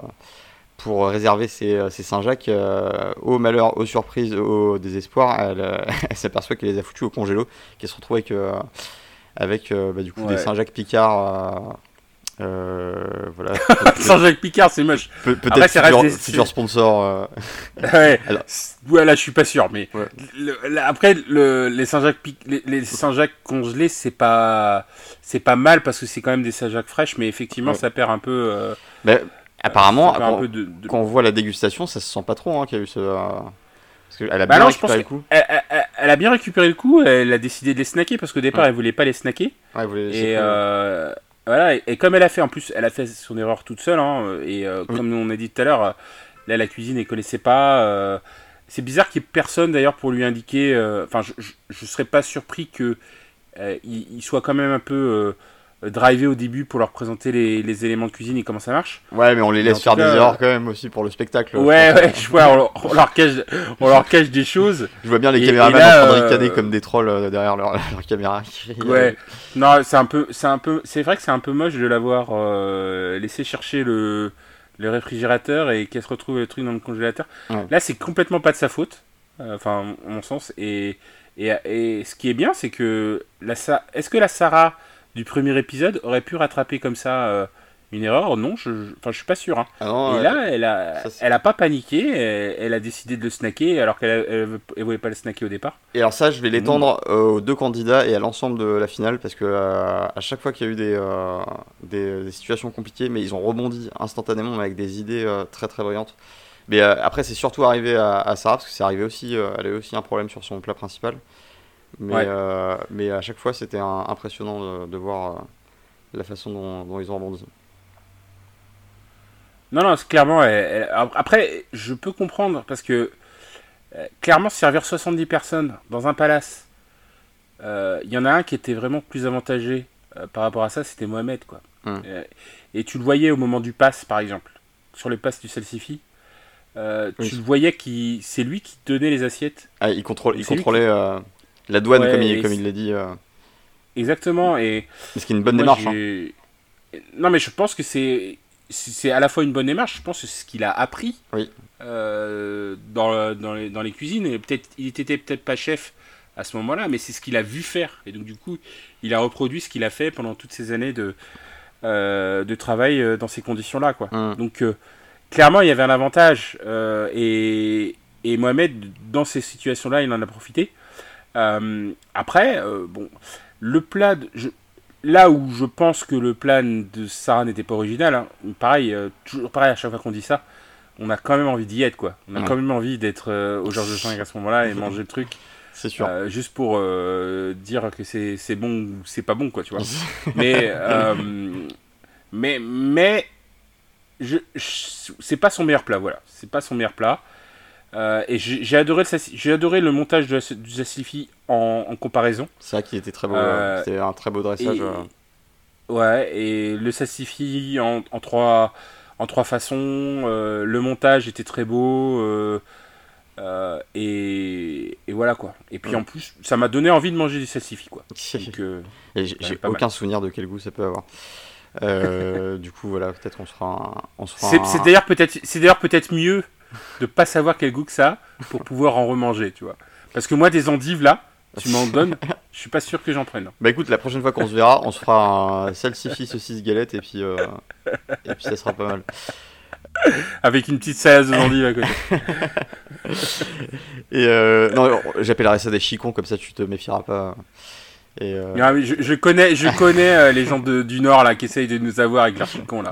A: pour réserver ses, euh, ses Saint-Jacques. euh, au malheur, aux surprises, au désespoir, elle, euh, elle s'aperçoit qu'elle les a foutus au congélo, qu'elle se retrouve avec euh, avec euh, bah, du coup
B: Ouais.
A: des Saint-Jacques Picard. euh, euh, voilà.
B: Saint-Jacques Picard, c'est moche.
A: Pe- Peut-être futur, futur sponsor. euh,
B: Ouais.
A: Alors-
B: Voilà, je suis pas sûr, mais
A: Ouais.
B: le- après le- les Saint-Jacques les, les Saint-Jacques congelés, c'est pas c'est pas mal parce que c'est quand même des Saint-Jacques fraîches, mais effectivement,
A: Ouais.
B: ça perd un peu. euh,
A: mais apparemment,
B: perd un
A: quand,
B: peu de- de-
A: quand on voit la dégustation, ça se sent pas trop hein, qu'il y a eu ce. euh, Parce qu'elle a
B: Bah
A: bien
B: non,
A: récupéré le coup.
B: Elle, elle- elle- elle a bien récupéré le coup, elle a décidé de les snacker parce qu'au départ,
A: Ouais.
B: elle voulait pas les snacker.
A: Ouais,
B: Et euh, voilà, et, et comme elle a fait en plus, elle a fait son erreur toute seule. hein, et euh,
A: Oui.
B: comme on a dit tout à l'heure, là la cuisine elle connaissait pas. euh, c'est bizarre qu'il y ait personne d'ailleurs pour lui indiquer. Enfin, je, je, je serais pas surpris que il, il soit quand même un peu euh, drivé au début pour leur présenter les, les éléments de cuisine et comment ça marche.
A: Ouais, mais on les laisse faire
B: cas,
A: des
B: euh,
A: erreurs quand même aussi pour le spectacle.
B: Ouais, ouais, je vois, on, leur- on leur cache, on leur cache des choses.
A: Je vois bien les caméramans en train de
B: euh,
A: ricaner comme des trolls euh, derrière leur, leur caméra.
B: Ouais, non, c'est un peu, c'est un peu, c'est vrai que c'est un peu moche de l'avoir euh, laissé chercher le, le réfrigérateur et qu'elle se retrouve le truc dans le congélateur.
A: Ouais.
B: Là, c'est complètement pas de sa faute, euh, enfin, à mon sens. Et, et, et ce qui est bien, c'est que la, est-ce que la Sarah du premier épisode aurait pu rattraper comme ça euh, une erreur Non, je, je, suis pas sûr. Hein.
A: Ah non,
B: Et là, elle a,
A: ça, c'est-
B: elle a pas paniqué. Elle, elle a décidé de le snacker alors qu'elle elle voulait pas le snacker au départ.
A: Et alors ça, je vais l'étendre euh, aux deux candidats et à l'ensemble de la finale parce que euh, à chaque fois qu'il y a eu des, des, des situations compliquées, mais ils ont rebondi instantanément avec des idées très très brillantes. Mais après, c'est surtout arrivé à, à Sarah parce que c'est arrivé aussi, elle a eu aussi un problème sur son plat principal. Mais,
B: Ouais.
A: euh, mais à chaque fois, c'était impressionnant de, de voir euh, la façon dont, dont ils ont rebondi.
B: Non, non, clairement. elle- elle- après, je peux comprendre parce que euh, clairement, servir 70 personnes dans un palace, il y en a un qui était vraiment plus avantagé par rapport à ça, c'était Mohamed, quoi.
A: Hum.
B: Et tu le voyais au moment du pass, par exemple, sur le pass du Salsifi. euh,
A: Oui.
B: Tu le voyais qui, c'est lui qui donnait les assiettes.
A: Ah, il, contrôle, il contrôlait euh, la douane
B: Ouais,
A: comme il, comme
B: c'est-
A: il l'a dit. euh,
B: Exactement. Et
A: ce qui est une bonne
B: Moi,
A: démarche. hein.
B: Non, mais je pense que c'est c'est à la fois une bonne démarche. Je pense que c'est ce qu'il a appris
A: Oui.
B: euh, dans, dans, les, dans les cuisines. Et peut-être il était peut-être pas chef à ce moment-là, mais c'est ce qu'il a vu faire. Et donc du coup, il a reproduit ce qu'il a fait pendant toutes ces années de euh, de travail dans ces conditions-là, quoi.
A: Hum.
B: Donc euh, clairement, il y avait un avantage et, et Mohamed, dans ces situations-là, il en a profité. Euh, après, euh, bon, le plat, de- je- là où je pense que le plan de Sarah n'était pas original, hein, pareil, euh, toujours pareil à chaque fois qu'on dit ça, on a quand même envie d'y être, quoi. On a quand même envie d'être euh, au Georges V à ce moment-là et manger le truc,
A: C'est sûr.
B: euh, juste pour dire que c'est bon ou c'est pas bon, quoi, tu vois. Mais, mais, mais, je, je- c'est pas son meilleur plat, voilà. C'est pas son meilleur plat. Euh, et j'ai adoré, le sassi- j'ai adoré le montage de du Sassifi en, en comparaison.
A: C'est vrai qu'il était très beau.
B: Euh,
A: C'était un très beau dressage.
B: et-
A: euh.
B: Ouais, et le Sassifi en, en trois, en trois façons. le montage était très beau. et, et voilà quoi. Et puis
A: Ouais.
B: en plus, ça m'a donné envie de manger du Sassifi quoi. Donc,
A: Et j'ai
B: mal.
A: aucun souvenir de quel goût ça peut avoir. Du coup, voilà, peut-être un. On se fera
B: C'est
A: un-
B: c'est d'ailleurs peut-être c'est d'ailleurs peut-être mieux de pas savoir quel goût que ça a pour pouvoir en remanger, tu vois. Parce que moi des endives là, tu m'en donnes, je suis pas sûr que j'en prenne.
A: Bah écoute, la prochaine fois qu'on se verra, on se fera un salsifis saucisse galette et puis, euh, et puis ça sera pas mal.
B: Avec une petite salade d'endives à côté.
A: Et euh, non, j'appellerai ça des chicons, comme ça tu te méfieras pas. Et euh,
B: Ah oui, je, je connais, je connais euh, les gens de- du Nord là qui essayent de nous avoir avec leur chicon là.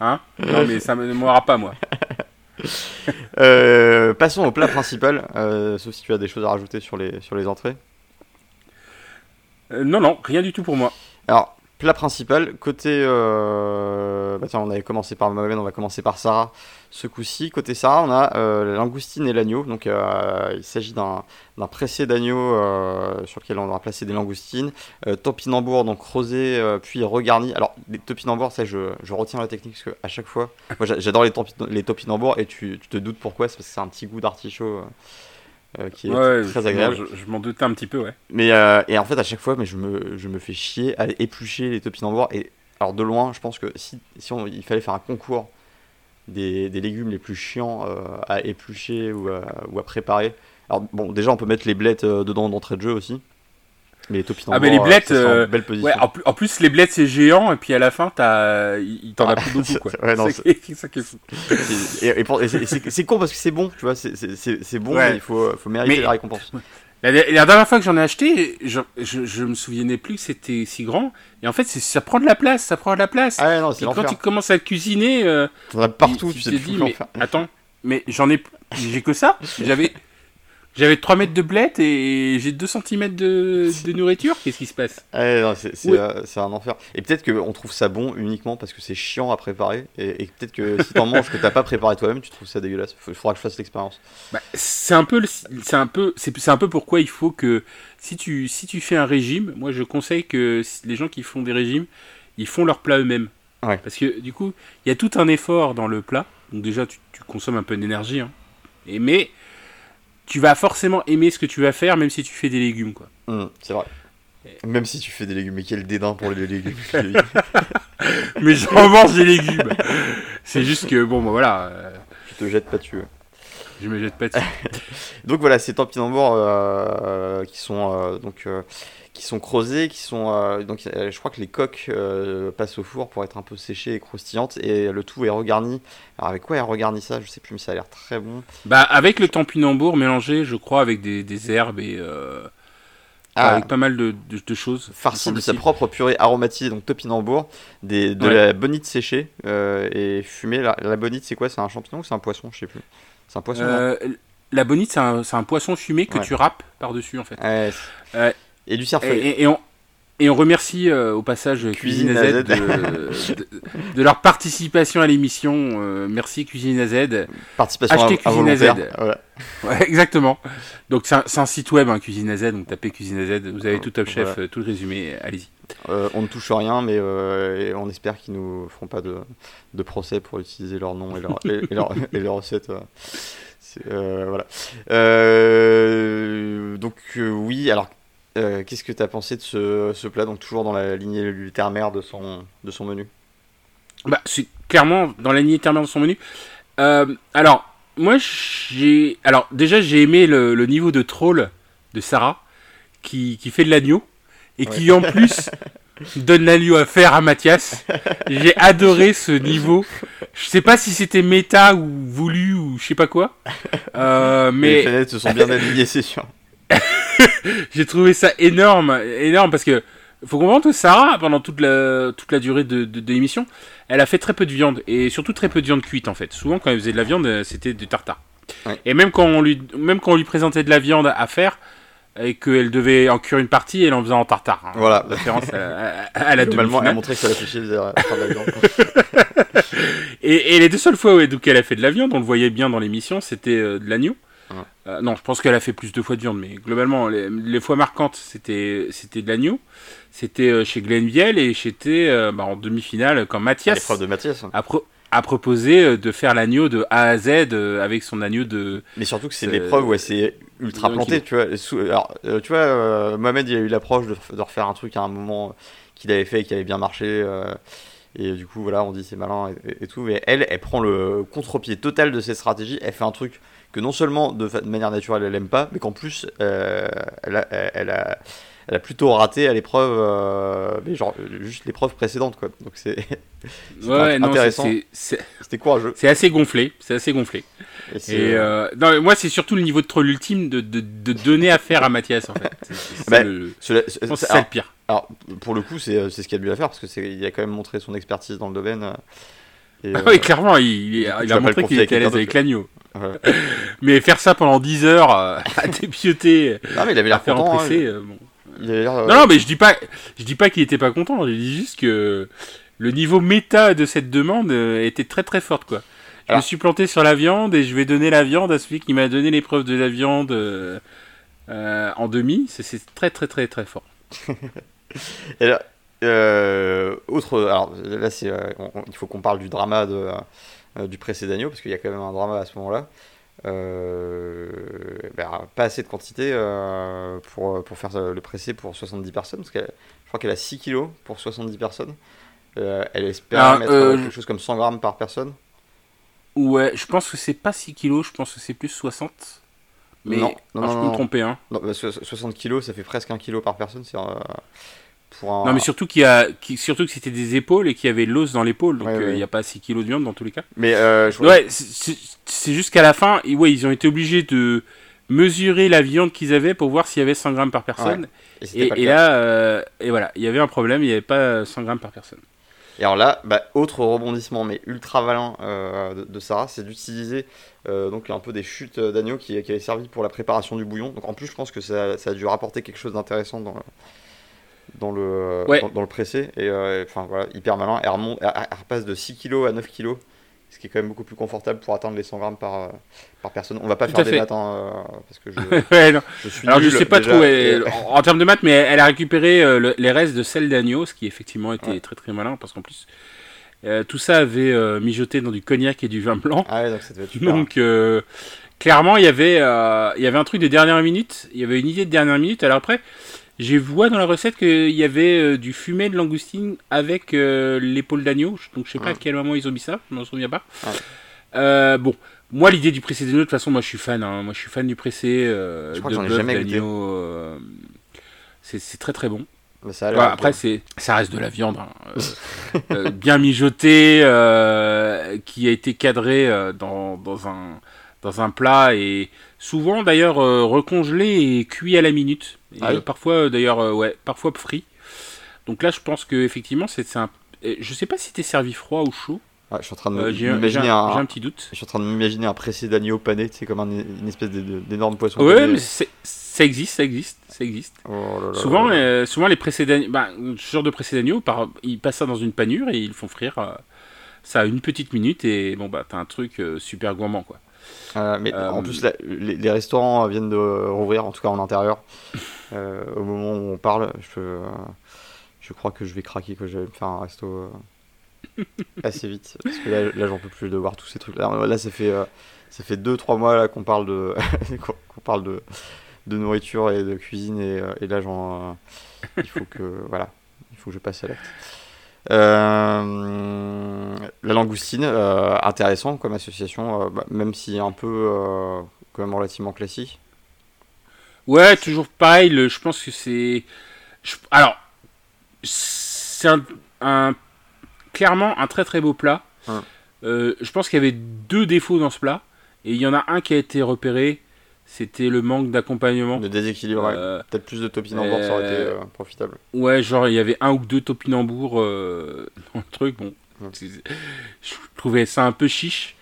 B: Hein? Non mais ça me m'aura pas moi.
A: euh, passons au plat principal, euh, sauf si tu as des choses à rajouter sur les, sur les entrées.
B: Euh, non non, rien du tout pour moi.
A: Alors, plat principal, côté. euh, Bah tiens, on avait commencé par Mohamed, on va commencer par Sarah ce coup-ci. Côté Sarah, on a euh, la langoustine et l'agneau. Donc, euh, il s'agit d'un pressé d'agneau euh, sur lequel on va placer des langoustines. Euh, topinambour, donc rosé, euh, puis regarni. Alors, les topinambours, ça, je, je retiens la technique parce qu'à chaque fois, moi j'a- j'adore les, les topinambours et tu, tu te doutes pourquoi, c'est parce que c'est un petit goût d'artichaut. Euh, qui est
B: Ouais,
A: très agréable.
B: Je, je m'en doutais un petit peu ouais.
A: Mais euh, et en fait à chaque fois, mais je me, je me fais chier à éplucher les topinambours et alors de loin, je pense que si, si on- il fallait faire un concours des, des légumes les plus chiants euh, à éplucher ou à, ou à préparer. Alors bon, déjà on peut mettre les blettes dedans d'entrée de jeu aussi. Mais les topinambours,
B: Ah, mais les
A: euh,
B: blettes, euh,
A: belle position.
B: Ouais, en, plus- en plus les blettes c'est géant et puis à la fin t'as, il t'en a plus beaucoup quoi.
A: Ouais, non,
B: c'est ça qui est fou.
A: Et, et et c'est- con parce que c'est bon, tu vois, c'est- bon,
B: Ouais.
A: mais il faut, faut mériter
B: Mais-
A: la récompense.
B: La, la dernière fois que j'en ai acheté, je, je, je me souvenais plus que c'était si grand. Et en fait, ça prend de la place, ça prend de la place.
A: Ah ouais, non,
B: et quand tu commences à cuisiner, euh,
A: as partout,
B: tu
A: tu sais
B: te
A: plus
B: dis,
A: quoi en
B: mais attends, mais j'en ai, j'ai que ça. J'avais, j'avais 3 mètres de blettes et j'ai 2 cm de, de nourriture. Qu'est-ce qui se passe?
A: C'est
B: Ouais.
A: euh, c'est un enfer. Et peut-être qu'on trouve ça bon uniquement parce que c'est chiant à préparer. Et, et peut-être que si t'en manges que t'as pas préparé toi-même, tu trouves ça dégueulasse. Il faudra que je fasse l'expérience.
B: Bah, c'est un peu, c'est un peu, un peu pourquoi il faut que si tu, si tu fais un régime, moi je conseille que les gens qui font des régimes, ils font leur plat eux-mêmes.
A: Ouais.
B: Parce que du coup, il y a tout un effort dans le plat. Donc déjà, tu, tu consommes un peu d'énergie. Hein. Et mais tu vas forcément aimer ce que tu vas faire, même si tu fais des légumes, quoi.
A: Hum, c'est vrai. Même si tu fais des légumes, mais quel dédain pour les légumes.
B: mais j'en mange des légumes. C'est juste que bon, bah, voilà. euh,
A: tu te jettes pas dessus. Ouais.
B: je me jette pas dessus.
A: donc voilà, ces topinambours euh, qui sont euh, donc euh, qui sont creusés, qui sont euh, donc je crois que les coques passent au four pour être un peu séchées et croustillantes et le tout est regarni. Alors avec quoi est regarni ça? Je sais plus, mais ça a l'air très bon.
B: Bah, avec le tampinambour mélangé, je crois, avec des, des herbes et.
A: Ah.
B: Avec pas mal de, de, de choses.
A: Farci de sa propre purée aromatisée, donc topinambour, des, de
B: Ouais.
A: la bonite séchée euh, et fumée. La, la bonite, c'est quoi? C'est un champignon ou c'est un poisson? Je sais plus. C'est un poisson.
B: Euh, la bonite, c'est un, poisson fumé que
A: Ouais.
B: tu râpes par-dessus, en fait.
A: Ouais.
B: Euh,
A: Et du
B: Et,
A: cerfeuil.
B: et- et on, et on remercie euh, au passage
A: Cuisine à
B: AZ, de, de- de leur participation à l'émission. Euh, merci Cuisine AZ.
A: Participation
B: Achetez
A: à, à
B: Cuisine AZ.
A: volontaire. Voilà.
B: Ouais, exactement. Donc c'est un, site web, hein, Cuisine AZ. Donc tapez Cuisine AZ, vous avez tout Top Chef,
A: Voilà.
B: euh, tout le résumé. Allez-y.
A: Euh, on ne touche rien, mais on espère qu'ils nous feront pas de, de procès pour utiliser leur nom et leur, et, et leur, et leur recette. voilà. Donc oui, alors euh, qu'est-ce que tu as pensé de ce, ce plat Donc toujours dans la lignée terre-mer de son, de son menu?
B: Bah, c'est clairement dans la lignée terminale de son menu. Euh, alors, moi, j'ai. Alors, déjà, j'ai aimé le, le niveau de troll de Sarah, qui, qui fait de l'agneau, et qui en plus donne l'agneau à faire à Mathias. J'ai adoré ce niveau. Je sais pas si c'était méta ou voulu ou je sais pas quoi. Euh,
A: Les
B: mais
A: planètes se sont bien alignées, c'est sûr.
B: j'ai trouvé ça énorme, énorme parce que faut comprendre que Sarah, pendant toute la, toute la durée de, de, de l'émission, elle a fait très peu de viande et surtout très peu de viande cuite en fait. Souvent, quand elle faisait de la viande, euh, c'était du tartare.
A: Ouais.
B: Et même quand, on lui, même quand on lui présentait de la viande à faire et qu'elle devait en cuire une partie, elle en faisait en tartare. hein.
A: Voilà.
B: Référence à, à- à la
A: Globalement, elle a montré que ça la fait chier de la viande.
B: Et, et les deux seules fois où elle, donc, elle a fait de la viande, on le voyait bien dans l'émission, c'était euh, de l'agneau. Euh, non, je pense qu'elle a fait plus de fois viande, mais globalement, les, les fois marquantes, c'était de l'agneau. C'était euh, chez Glenville et j'étais euh, bah, en demi-finale quand Mathias
A: de Mathias.
B: a, pro- a proposé de faire l'agneau de A à Z avec son agneau de.
A: Mais surtout que c'est l'épreuve où elle s'est ultra plantée, tu vois. Sous- Alors, tu vois, Mohamed, il a eu l'approche de, de refaire un truc à un moment qu'il avait fait et qui avait bien marché. et du coup, voilà, on dit c'est malin et, et tout. Mais elle, elle prend le contre-pied total de cette stratégie. Elle fait un truc que non seulement de, manière naturelle, elle aime pas, mais qu'en plus, euh, elle, a, elle, elle a, elle a plutôt raté à l'épreuve, euh, mais genre juste l'épreuve précédente, quoi. Donc c'est
B: Ouais,
A: intéressant. c'était courageux.
B: c'est assez gonflé. C'est assez gonflé.
A: Et c'est,
B: Et
A: euh,
B: euh, non, mais moi, c'est surtout le niveau de troll ultime de, de, de donner à faire à Mathias en fait. C'est- ça
A: Bah,
B: le- ça pire.
A: Alors, pour le coup, c'est ce qu'il a dû à faire parce que il a quand même montré son expertise dans le domaine. Et,
B: Ah oui, clairement, il, a montré qu'il était à l'aise avec l'agneau.
A: ouais.
B: Mais faire ça pendant 10 heures euh, à dépioter,
A: Non, mais il avait l'air
B: faire
A: content.
B: en
A: hein,
B: euh, bon.
A: il avait l'air, euh,
B: Non, non, mais je dis pas, je dis pas qu'il était pas content. Je dis juste que le niveau méta de cette demande était très très forte, quoi. Je
A: Alors-
B: me suis planté sur la viande et je vais donner la viande à celui qui m'a donné l'épreuve de la viande euh, en demi. C'est- C'est très très très très fort.
A: Et là, euh, autre, alors là, c'est, euh, on- on- il faut qu'on parle du drama de, euh, du précédent parce qu'il y a quand même un drama à ce moment-là. Euh, ben, pas assez de quantité pour, pour faire le pressé pour 70 personnes, parce que je crois qu'elle a 6 kilos pour 70 personnes. Elle espère
B: Alors,
A: mettre quelque chose comme 100 grammes par personne.
B: Ouais, je pense que c'est pas 6 kilos, je pense que c'est plus 60. Mais
A: Non, non, non,
B: je peux
A: non.
B: me tromper, hein.
A: Non, parce que 60 kilos, ça fait presque 1 kilo par personne. C'est pour un.
B: Non, mais surtout qu'il y a, qui- surtout que c'était des épaules et qu'il y avait de l'os dans l'épaule, donc
A: Ouais,
B: euh, il
A: ouais.
B: n'y a pas 6 kilos de viande dans tous les cas.
A: Mais euh, je-
B: Ouais, c'est- juste qu'à la fin, ouais, ils ont été obligés de mesurer la viande qu'ils avaient pour voir s'il y avait 100 grammes par personne.
A: et
B: là, euh, et voilà, il y avait un problème, il n'y avait pas 100 grammes par personne.
A: Et alors là, bah, autre rebondissement, mais ultra malin euh, de, de Sarah, c'est d'utiliser euh, donc un peu des chutes d'agneau qui, qui avaient servi pour la préparation du bouillon. Donc en plus, je pense que ça, ça a dû rapporter quelque chose d'intéressant dans dans le,
B: Ouais.
A: dans, dans le pressé. Et euh, enfin voilà, hyper malin. Elle, remonte, elle, elle repasse de 6 kg à 9 kg, ce qui est quand même beaucoup plus confortable pour atteindre les 100 grammes par, euh, par personne. On va pas
B: Tout
A: faire des
B: fait.
A: maths, hein, euh, parce que je,
B: Ouais, non.
A: je suis
B: Alors je sais pas
A: déjà,
B: trop elle- en, en termes de maths, mais elle a récupéré le- les restes de sel d'agneau, ce qui effectivement était
A: Ouais.
B: très très malin, parce qu'en plus, euh, tout ça avait euh, mijoté dans du cognac et du vin blanc.
A: Ah ouais, donc ça devait être super.
B: Donc euh, clairement, il y avait il y avait un truc de dernière minute, il y avait une idée de dernière minute. Alors après, j'ai vu dans la recette qu'il y avait euh, du fumet de langoustine avec euh, l'épaule d'agneau. Donc je sais pas à quel moment ils ont mis ça, je m'en souviens pas. Euh, bon, moi, l'idée du pressé d'agneau, de toute façon, moi je suis fan. hein. Moi je suis fan du pressé. euh,
A: Je crois
B: de
A: que j'en ai
B: bœuf, d'agneau, euh, c'est c'est très très bon.
A: Bah, ça
B: Ouais,
A: l'air,
B: après, c'est, ça reste de la viande, hein. Euh, bien mijotée, qui a été cadrée dans, dans, un, dans un plat et souvent d'ailleurs euh, recongelé et cuit à la minute. Et,
A: Ah oui
B: euh, parfois euh, d'ailleurs, ouais, parfois frit. Donc là, je pense que effectivement, c'est, un. Je sais pas si c'était servi froid ou chaud.
A: Ouais, je suis en train de
B: Euh, un-
A: m'imaginer
B: un,
A: un,
B: petit doute.
A: je suis en train de m'imaginer un pressé d'agneau pané, c'est comme un- une espèce d'énorme poisson.
B: Ouais,
A: pané.
B: mais ça existe, ça existe, ça existe.
A: Oh là là
B: Souvent,
A: là
B: euh, souvent les précédents, bah, ce genre de précédents, par, ils passent ça dans une panure et ils font frire. euh, ça une petite minute et bon bah t'as un truc super gourmand quoi.
A: Euh, mais
B: Euh,
A: en plus, les, les restaurants viennent de rouvrir, en tout cas en intérieur. Euh, au moment où on parle, je, je crois que je vais craquer, que je vais me faire un resto assez vite. Parce que là, là j'en peux plus de voir tous ces trucs. Là, là ça fait euh, ça fait 2-3 mois qu'on parle de qu'on parle de, de nourriture et de cuisine et, et là j'en il faut que voilà il faut que je passe à l'acte. Euh, la langoustine, euh, intéressant comme association, euh, bah, même si un peu quand même relativement classique.
B: Ouais, toujours pareil. le- je pense que c'est. je- alors, c'est un, un- clairement un très très beau plat.
A: Hum.
B: Euh, je pense qu'il y avait deux défauts dans ce plat et il y en a un qui a été repéré. C'était le manque d'accompagnement.
A: Le déséquilibre, ouais.
B: Euh,
A: peut-être plus de topinambour, ça aurait été
B: euh,
A: euh, profitable.
B: Ouais, genre il y avait un ou deux topinambours euh, dans le truc. Bon,
A: Mm.
B: je trouvais ça un peu chiche.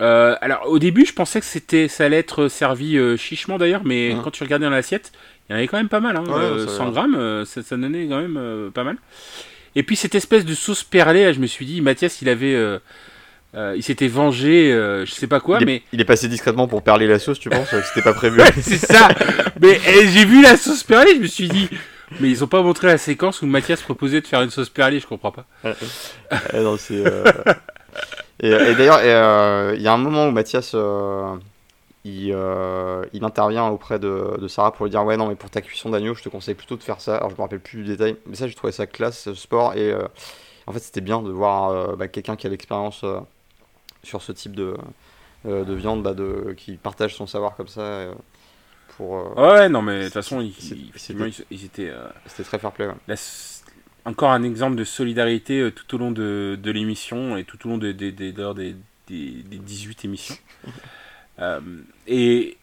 B: Euh, alors au début, je pensais que c'était, ça allait être servi chichement d'ailleurs, mais
A: Mm.
B: quand tu regardais dans l'assiette, il y en avait quand même pas mal. Hein,
A: Ouais,
B: euh,
A: ça a
B: 100
A: l'air.
B: grammes, ça, ça donnait quand même pas mal. Et puis cette espèce de sauce perlée, là, je me suis dit, Mathias, il avait, euh, il s'était vengé, euh, je sais pas quoi,
A: il, est,
B: mais
A: il est passé discrètement pour perler la sauce, tu penses euh, C'était pas prévu.
B: Ouais, c'est ça. mais eh, j'ai vu la sauce perlée, je me suis dit, mais ils ont pas montré la séquence où Mathias proposait de faire une sauce perlée, je comprends pas.
A: Non, c'est, euh, et, et d'ailleurs, il y a un moment où Mathias il, euh, il intervient auprès de, de Sarah pour lui dire Ouais, non, mais pour ta cuisson d'agneau, je te conseille plutôt de faire ça. Alors, je me rappelle plus du détail, mais ça, j'ai trouvé ça classe, ce sport. Et euh, en fait, c'était bien de voir euh, bah, quelqu'un qui a l'expérience sur ce type de, euh, de viande, bah, de, qui partage son savoir comme ça. euh, pour, euh,
B: Ouais, non, mais de toute façon, ils, étaient.
A: C'était très fair play. ouais.
B: la s- encore un exemple de solidarité tout au long de, de l'émission et tout au long des, des, des 18 émissions. Euh, et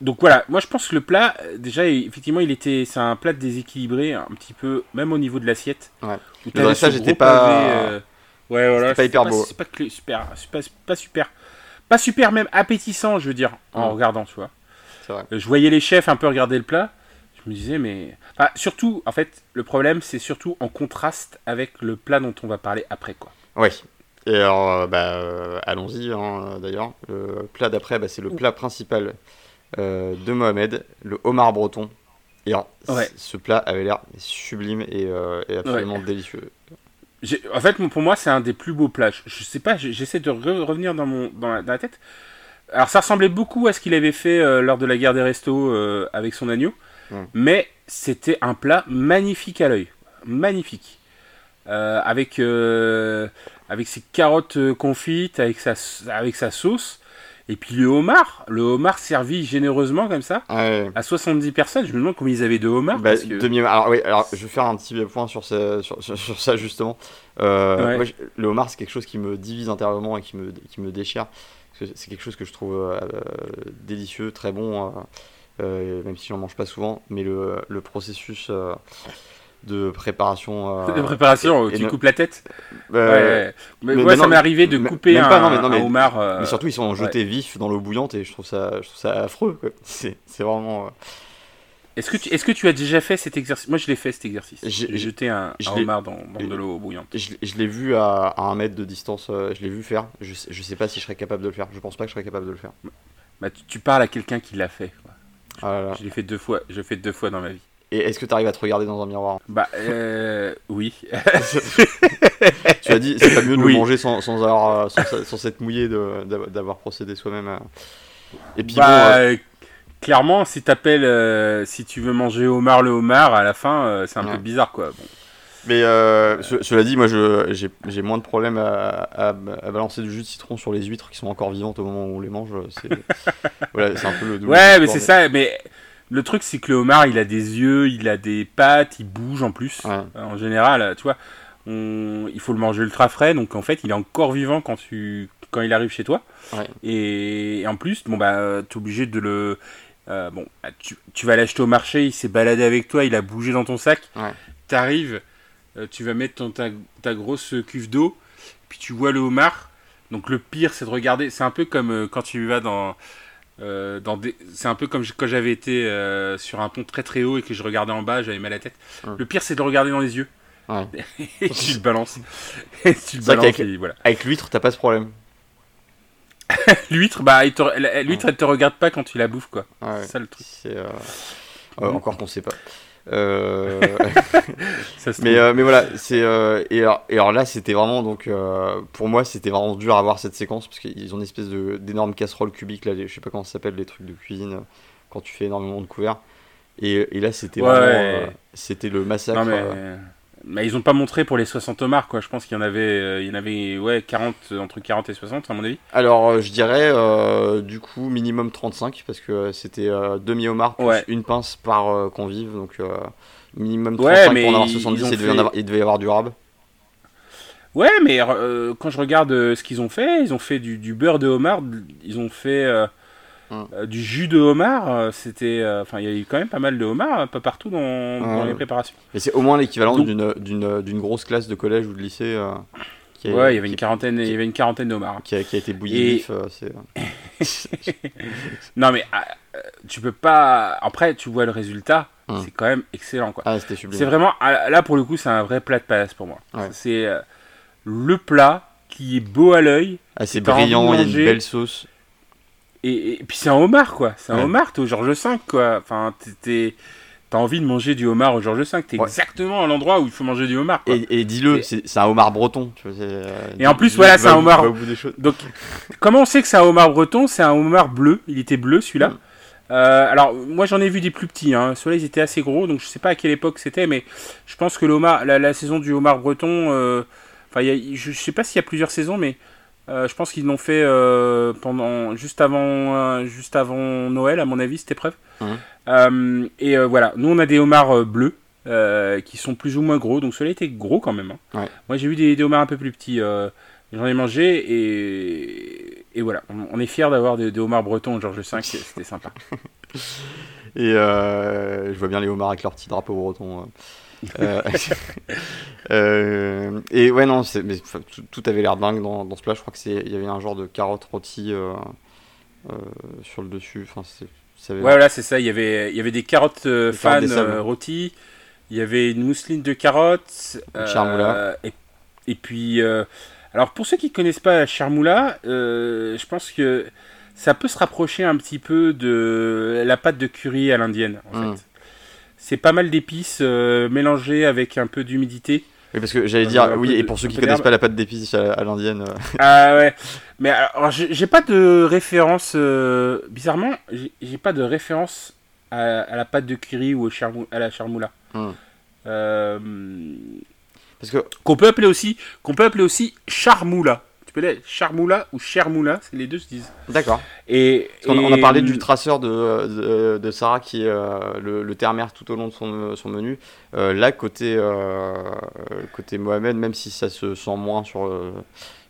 B: donc voilà, moi je pense que le plat, déjà, effectivement, il était, c'est un plat déséquilibré, un petit peu, même au niveau de l'assiette.
A: Ouais. Le dressage
B: ce
A: était
B: gros
A: pas-
B: euh, Ouais, voilà.
A: pas hyper beau.
B: C'est pas super, pas, pas super, pas super même appétissant, je veux dire, en
A: Mm.
B: regardant, tu vois.
A: Vrai.
B: Je voyais les chefs un peu regarder le plat. Je me disais, mais. Enfin, surtout, en fait, le problème, c'est surtout en contraste avec le plat dont on va parler après, quoi.
A: Oui. Et alors, euh, bah, euh, allons-y hein, d'ailleurs. Le plat d'après, bah, c'est le plat principal euh, de Mohamed, le homard breton. Et alors, c-
B: Ouais.
A: ce plat avait l'air sublime et, euh, et absolument délicieux.
B: En fait, pour moi, c'est un des plus beaux plats. Je, sais pas, j'essaie de re- revenir dans, mon, dans, la, dans la tête. Alors, ça ressemblait beaucoup à ce qu'il avait fait euh, lors de la guerre des restos euh, avec son agneau. Mais c'était un plat magnifique à l'œil. Magnifique. Euh, avec, avec ses carottes confites, avec sa, avec sa sauce. Et puis le homard, le homard servi généreusement comme ça,
A: Ah ouais.
B: à 70 personnes. Je me demande combien ils avaient de homards.
A: Bah,
B: parce que...
A: demi- alors, oui, alors, je vais faire un petit point sur, ce- sur, sur- sur ça justement. Euh,
B: Ouais.
A: moi, je- le homard, c'est quelque chose qui me divise intérieurement et qui me, qui me déchire. Que c'est quelque chose que je trouve euh, délicieux, très bon, euh, même si j'en mange pas souvent. Mais le, le processus de préparation. euh,
B: de préparation,
A: et- et
B: tu
A: ne-
B: coupes la tête.
A: euh,
B: Ouais. Mais,
A: mais-
B: ça m'est arrivé de couper un,
A: pas, non, mais non,
B: un homard. euh,
A: Mais surtout, ils sont jetés vifs dans l'eau bouillante et je trouve ça, je trouve ça affreux. C'est vraiment. euh,
B: Est-ce que, tu, est-ce que tu as déjà fait cet exercice? Moi, je l'ai fait cet exercice.
A: J'ai-
B: jeté un,
A: je
B: un
A: l'ai-
B: homard dans, dans de l'eau bouillante.
A: Je, je l'ai vu à, à un mètre de distance, je l'ai vu faire. Je, je sais pas si je serais capable de le faire. Je pense pas que je serais capable de le faire.
B: Bah, tu, tu parles à quelqu'un qui l'a fait. quoi.
A: Ah là là.
B: Je l'ai fait deux fois. Je l'ai fait deux fois dans ma vie.
A: Et est-ce que tu arrives à te regarder dans un miroir?
B: Bah, euh, oui.
A: Tu as dit, c'est pas mieux de
B: Oui.
A: le manger sans, sans, avoir, euh, sans, sans s'être mouillé de- d'avoir procédé soi-même. à- Et puis bon,
B: bah,
A: euh,
B: euh, clairement, si t'appelles, euh, si tu veux manger homard le homard, à la fin, euh, c'est un
A: Ouais.
B: peu bizarre, quoi. Bon.
A: Mais euh, cela dit, moi j'ai moins de problèmes à, à, balancer du jus de citron sur les huîtres qui sont encore vivantes au moment où on les mange. C'est voilà, un peu le
B: Ouais, mais c'est ça. Mais le truc, c'est que le homard, il a des yeux, il a des pattes, il bouge en plus. En général, tu vois, il faut le manger ultra frais, donc en fait, il est encore vivant quand, tu... quand il arrive chez toi. Et... en plus, bon, bah, tu es obligé de le. Euh, bon, bah, tu, tu vas l'acheter au marché, il s'est baladé avec toi, il a bougé dans ton sac. Tu arrives, euh, tu vas mettre ton, ta, ta, grosse cuve d'eau, puis tu vois le homard. Donc le pire, c'est de regarder. C'est un peu comme euh, quand tu vas dans. Dans des... C'est un peu comme quand j'avais été sur un pont très très haut et que je regardais en bas, j'avais mal à la tête. Le pire, c'est de le regarder dans les yeux. et tu le balances.
A: et tu le balances avec, voilà. avec l'huître, t'as pas ce problème.
B: l'huître, bah, l'huître, elle te regarde pas quand tu la bouffes, quoi. c'est ça le truc.
A: Euh, encore qu'on sait pas. Euh, mais, euh, mais voilà, c'est et alors, et, alors, là c'était vraiment donc pour moi c'était vraiment dur à voir cette séquence parce qu'ils ont une espèce de d'énormes casseroles cubiques là, je sais pas comment ça s'appelle les trucs de cuisine quand tu fais énormément de couverts et, et là c'était vraiment c'était le massacre.
B: Mais ils ont pas montré pour les 60 hommards, quoi. Je pense qu'il y en avait, euh, il y en avait ouais, 40, entre 40 et 60, à mon avis.
A: Alors, euh, je dirais, euh, du coup, minimum 35, parce que c'était demi-homard plus une pince par convive, donc minimum 35 pour en avoir 70, il, devait il devait y avoir du rab.
B: Ouais, mais quand je regarde ce qu'ils ont fait, ils ont fait du, du beurre de homard, ils ont fait Hum. Euh, du jus de homard, euh, c'était, euh, enfin, il y a eu quand même pas mal de homard, un peu partout dans, les préparations.
A: Et c'est au moins l'équivalent d'une grosse classe de collège ou de lycée.
B: ouais, il y avait une quarantaine, il y avait une quarantaine de homards.
A: Qui a, été bouilli
B: non mais tu peux pas. Après, tu vois le résultat, hum. c'est quand même excellent quoi.
A: Ah, c'est
B: vraiment là pour le coup, c'est un vrai plat de palace pour moi. C'est le plat qui est beau à l'œil.
A: ah, brillant, il y a une belle sauce.
B: Et, puis c'est un homard, quoi. C'est un homard, t'es au Georges V, quoi. Enfin, T'as envie de manger du homard au Georges V, t'es exactement à l'endroit où il faut manger du homard. Quoi.
A: Et, dis-le, c'est un homard breton. Tu vois,
B: euh, et en plus, voilà, c'est un homard. Donc, comment on sait que c'est un homard breton? C'est un homard bleu. Il était bleu celui-là. Mm. Euh, alors, moi j'en ai vu des plus petits. Hein. Ceux-là, ils étaient assez gros. Donc, je sais pas à quelle époque c'était, mais je pense que homard, la, saison du homard breton. Euh, enfin, je sais pas s'il y a plusieurs saisons, mais euh, je pense qu'ils l'ont fait euh, pendant juste avant euh, juste avant Noël à mon avis cette épreuve. et voilà, nous on a des homards bleus qui sont plus ou moins gros, donc ceux-là étaient gros quand même. Hein. Moi j'ai vu des, homards un peu plus petits. J'en ai mangé et, et voilà, on, est fiers d'avoir des, homards bretons Georges V, c'était sympa.
A: et je vois bien les homards avec leur petit drapeau breton. Euh, euh, et ouais, non, mais, tout, avait l'air dingue dans, dans, ce plat. Je crois qu'il y avait un genre de carotte rôtie euh, sur le dessus. Enfin,
B: ouais, voilà, c'est ça. Il y avait, il y avait des carottes fan rôties. Il y avait une mousseline de carottes. Et, et, puis, alors pour ceux qui connaissent pas la charmoula, je pense que ça peut se rapprocher un petit peu de la pâte de curry à l'indienne, en hmm. fait c'est pas mal d'épices euh, mélangées avec un peu d'humidité.
A: Oui, parce que j'allais dire, euh, oui, et pour ceux qui connaissent pas la pâte d'épices à, l'indienne. Euh.
B: Ah ouais, mais alors j'ai pas de référence, bizarrement, j'ai pas de référence à, la pâte de curry ou à la charmoula. Hmm. Parce que qu'on peut appeler aussi, qu'on peut appeler aussi charmoula. Tu peux dire Charmoula ou Chermoula, c'est les deux se disent.
A: D'accord. Et, on, a parlé du traceur de, de, Sarah qui est euh, le, le tout au long de son, son menu. Euh, là, côté, euh, côté Mohamed, même si ça se sent moins sur,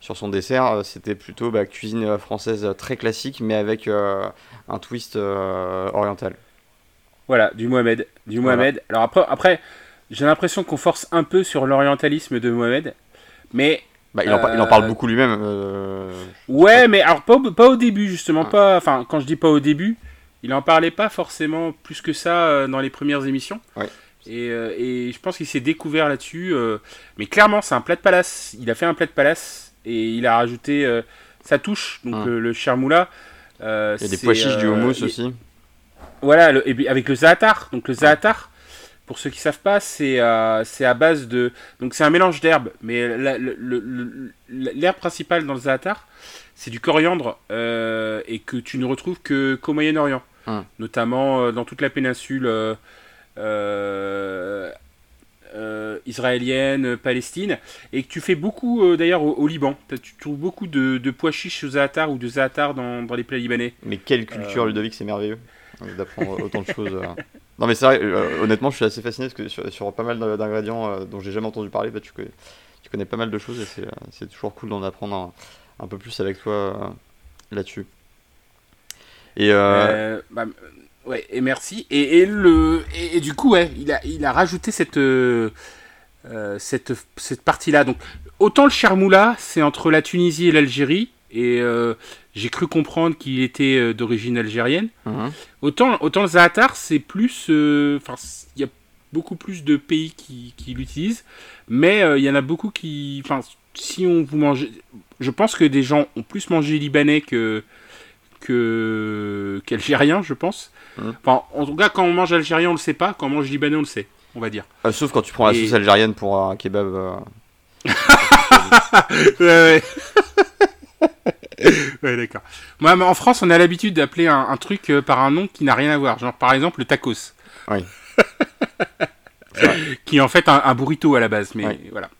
A: sur son dessert, c'était plutôt bah, cuisine française très classique, mais avec un twist oriental.
B: Voilà, du Mohamed. Du Mohamed. Alors après, après j'ai l'impression qu'on force un peu sur l'orientalisme de Mohamed, mais
A: bah, il, en, il, en, parle euh, beaucoup lui-même. Euh,
B: ouais, mais alors pas, pas au début justement, ah. pas. Enfin, quand je dis pas au début, il en parlait pas forcément plus que ça euh, dans les premières émissions.
A: Ouais.
B: Et, et, je pense qu'il s'est découvert là-dessus. mais clairement, c'est un plat de palace. Il a fait un plat de palace et il a rajouté sa touche, donc ah. le, charmoula.
A: il y a des pois chiches, du houmous aussi.
B: Voilà, et avec le zaatar. Donc le zaatar, pour ceux qui savent pas, c'est euh, à base de. Donc c'est un mélange d'herbes, mais l'herbe principale dans le zaatar, c'est du coriandre euh, et que tu ne retrouves que qu'au Moyen-Orient, hum. notamment euh, dans toute la péninsule israélienne, Palestine, et que tu fais beaucoup d'ailleurs au, Liban. Tu trouves beaucoup de, de pois chiches au zaatar ou de zaatar dans, dans les plats libanais.
A: Mais quelle culture, Ludovic, c'est merveilleux d'apprendre autant de choses. Non, mais c'est vrai, honnêtement, je suis assez fasciné parce que sur, pas mal d'ingrédients dont j'ai jamais entendu parler, bah, tu, connais, pas mal de choses et c'est toujours cool d'en apprendre un, peu plus avec toi là-dessus.
B: Et, euh... bah, ouais, et merci. Et, du coup, ouais, il a, rajouté euh, cette partie-là. Donc, autant le Charmoula, c'est entre la Tunisie et l'Algérie. Et euh, j'ai cru comprendre qu'il était euh, d'origine algérienne. Mhm. Autant, autant le Zaatar, c'est plus. Enfin, il y a beaucoup plus de pays qui, qui l'utilisent. Mais il y en a beaucoup qui. Enfin, si on vous mange. Je pense que des gens ont plus mangé libanais que, qu'algérien, je pense. Mmh. Enfin, en tout cas, quand on mange algérien, on le sait pas. Quand on mange libanais, on le sait, on va dire.
A: Euh, sauf quand tu prends la sauce algérienne pour un kebab. Euh.
B: ouais, ouais. Ouais, d'accord. Moi, en France, on a l'habitude d'appeler un, truc euh, par un nom qui n'a rien à voir. Genre, par exemple, le tacos.
A: Oui.
B: qui est en fait un, burrito à la base, mais voilà.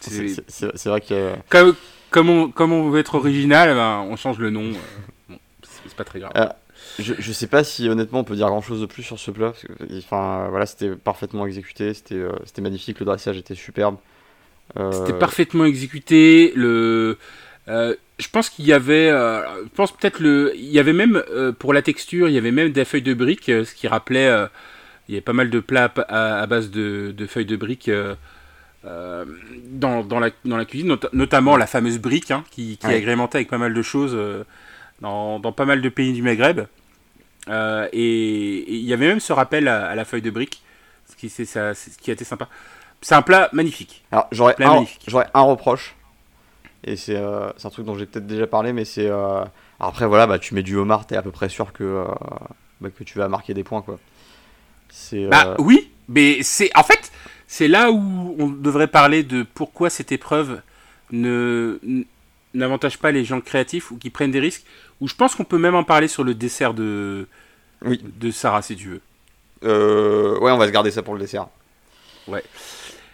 A: C'est vrai que.
B: Comme, comme, on, comme on veut être original, ben, on change le nom c'est pas très grave. Euh,
A: je, je sais pas si honnêtement on peut dire grand chose de plus sur ce plat. Parce que, enfin, voilà, c'était parfaitement exécuté, c'était euh, magnifique, le dressage était superbe.
B: Euh, c'était parfaitement exécuté. Le, je pense qu'il y avait, je pense peut-être le, il y avait même pour la texture, il y avait même des feuilles de briques, ce qui rappelait, il y avait pas mal de plats à, base de, de, feuilles de briques. dans, dans, la, dans la cuisine, notamment la fameuse brique hein, qui, qui est agrémentée avec pas mal de choses dans, pas mal de pays du Maghreb. Euh, et il y avait même ce rappel à, la feuille de brique, ce qui, c'est ça, ce qui a été sympa. C'est un plat magnifique.
A: Alors j'aurais un, un, reproche, et euh, c'est un truc dont j'ai peut-être déjà parlé, mais c'est euh, après voilà, bah tu mets du homard, t'es à peu près sûr que bah, que tu vas marquer des points quoi.
B: Bah oui, mais c'est en fait c'est là où on devrait parler de pourquoi cette épreuve ne n'avantage pas les gens créatifs ou qui prennent des risques ou je pense qu'on peut même en parler sur le dessert de, oui. de Sarah, si tu veux.
A: Euh, ouais, on va se garder ça pour le dessert.
B: Ouais.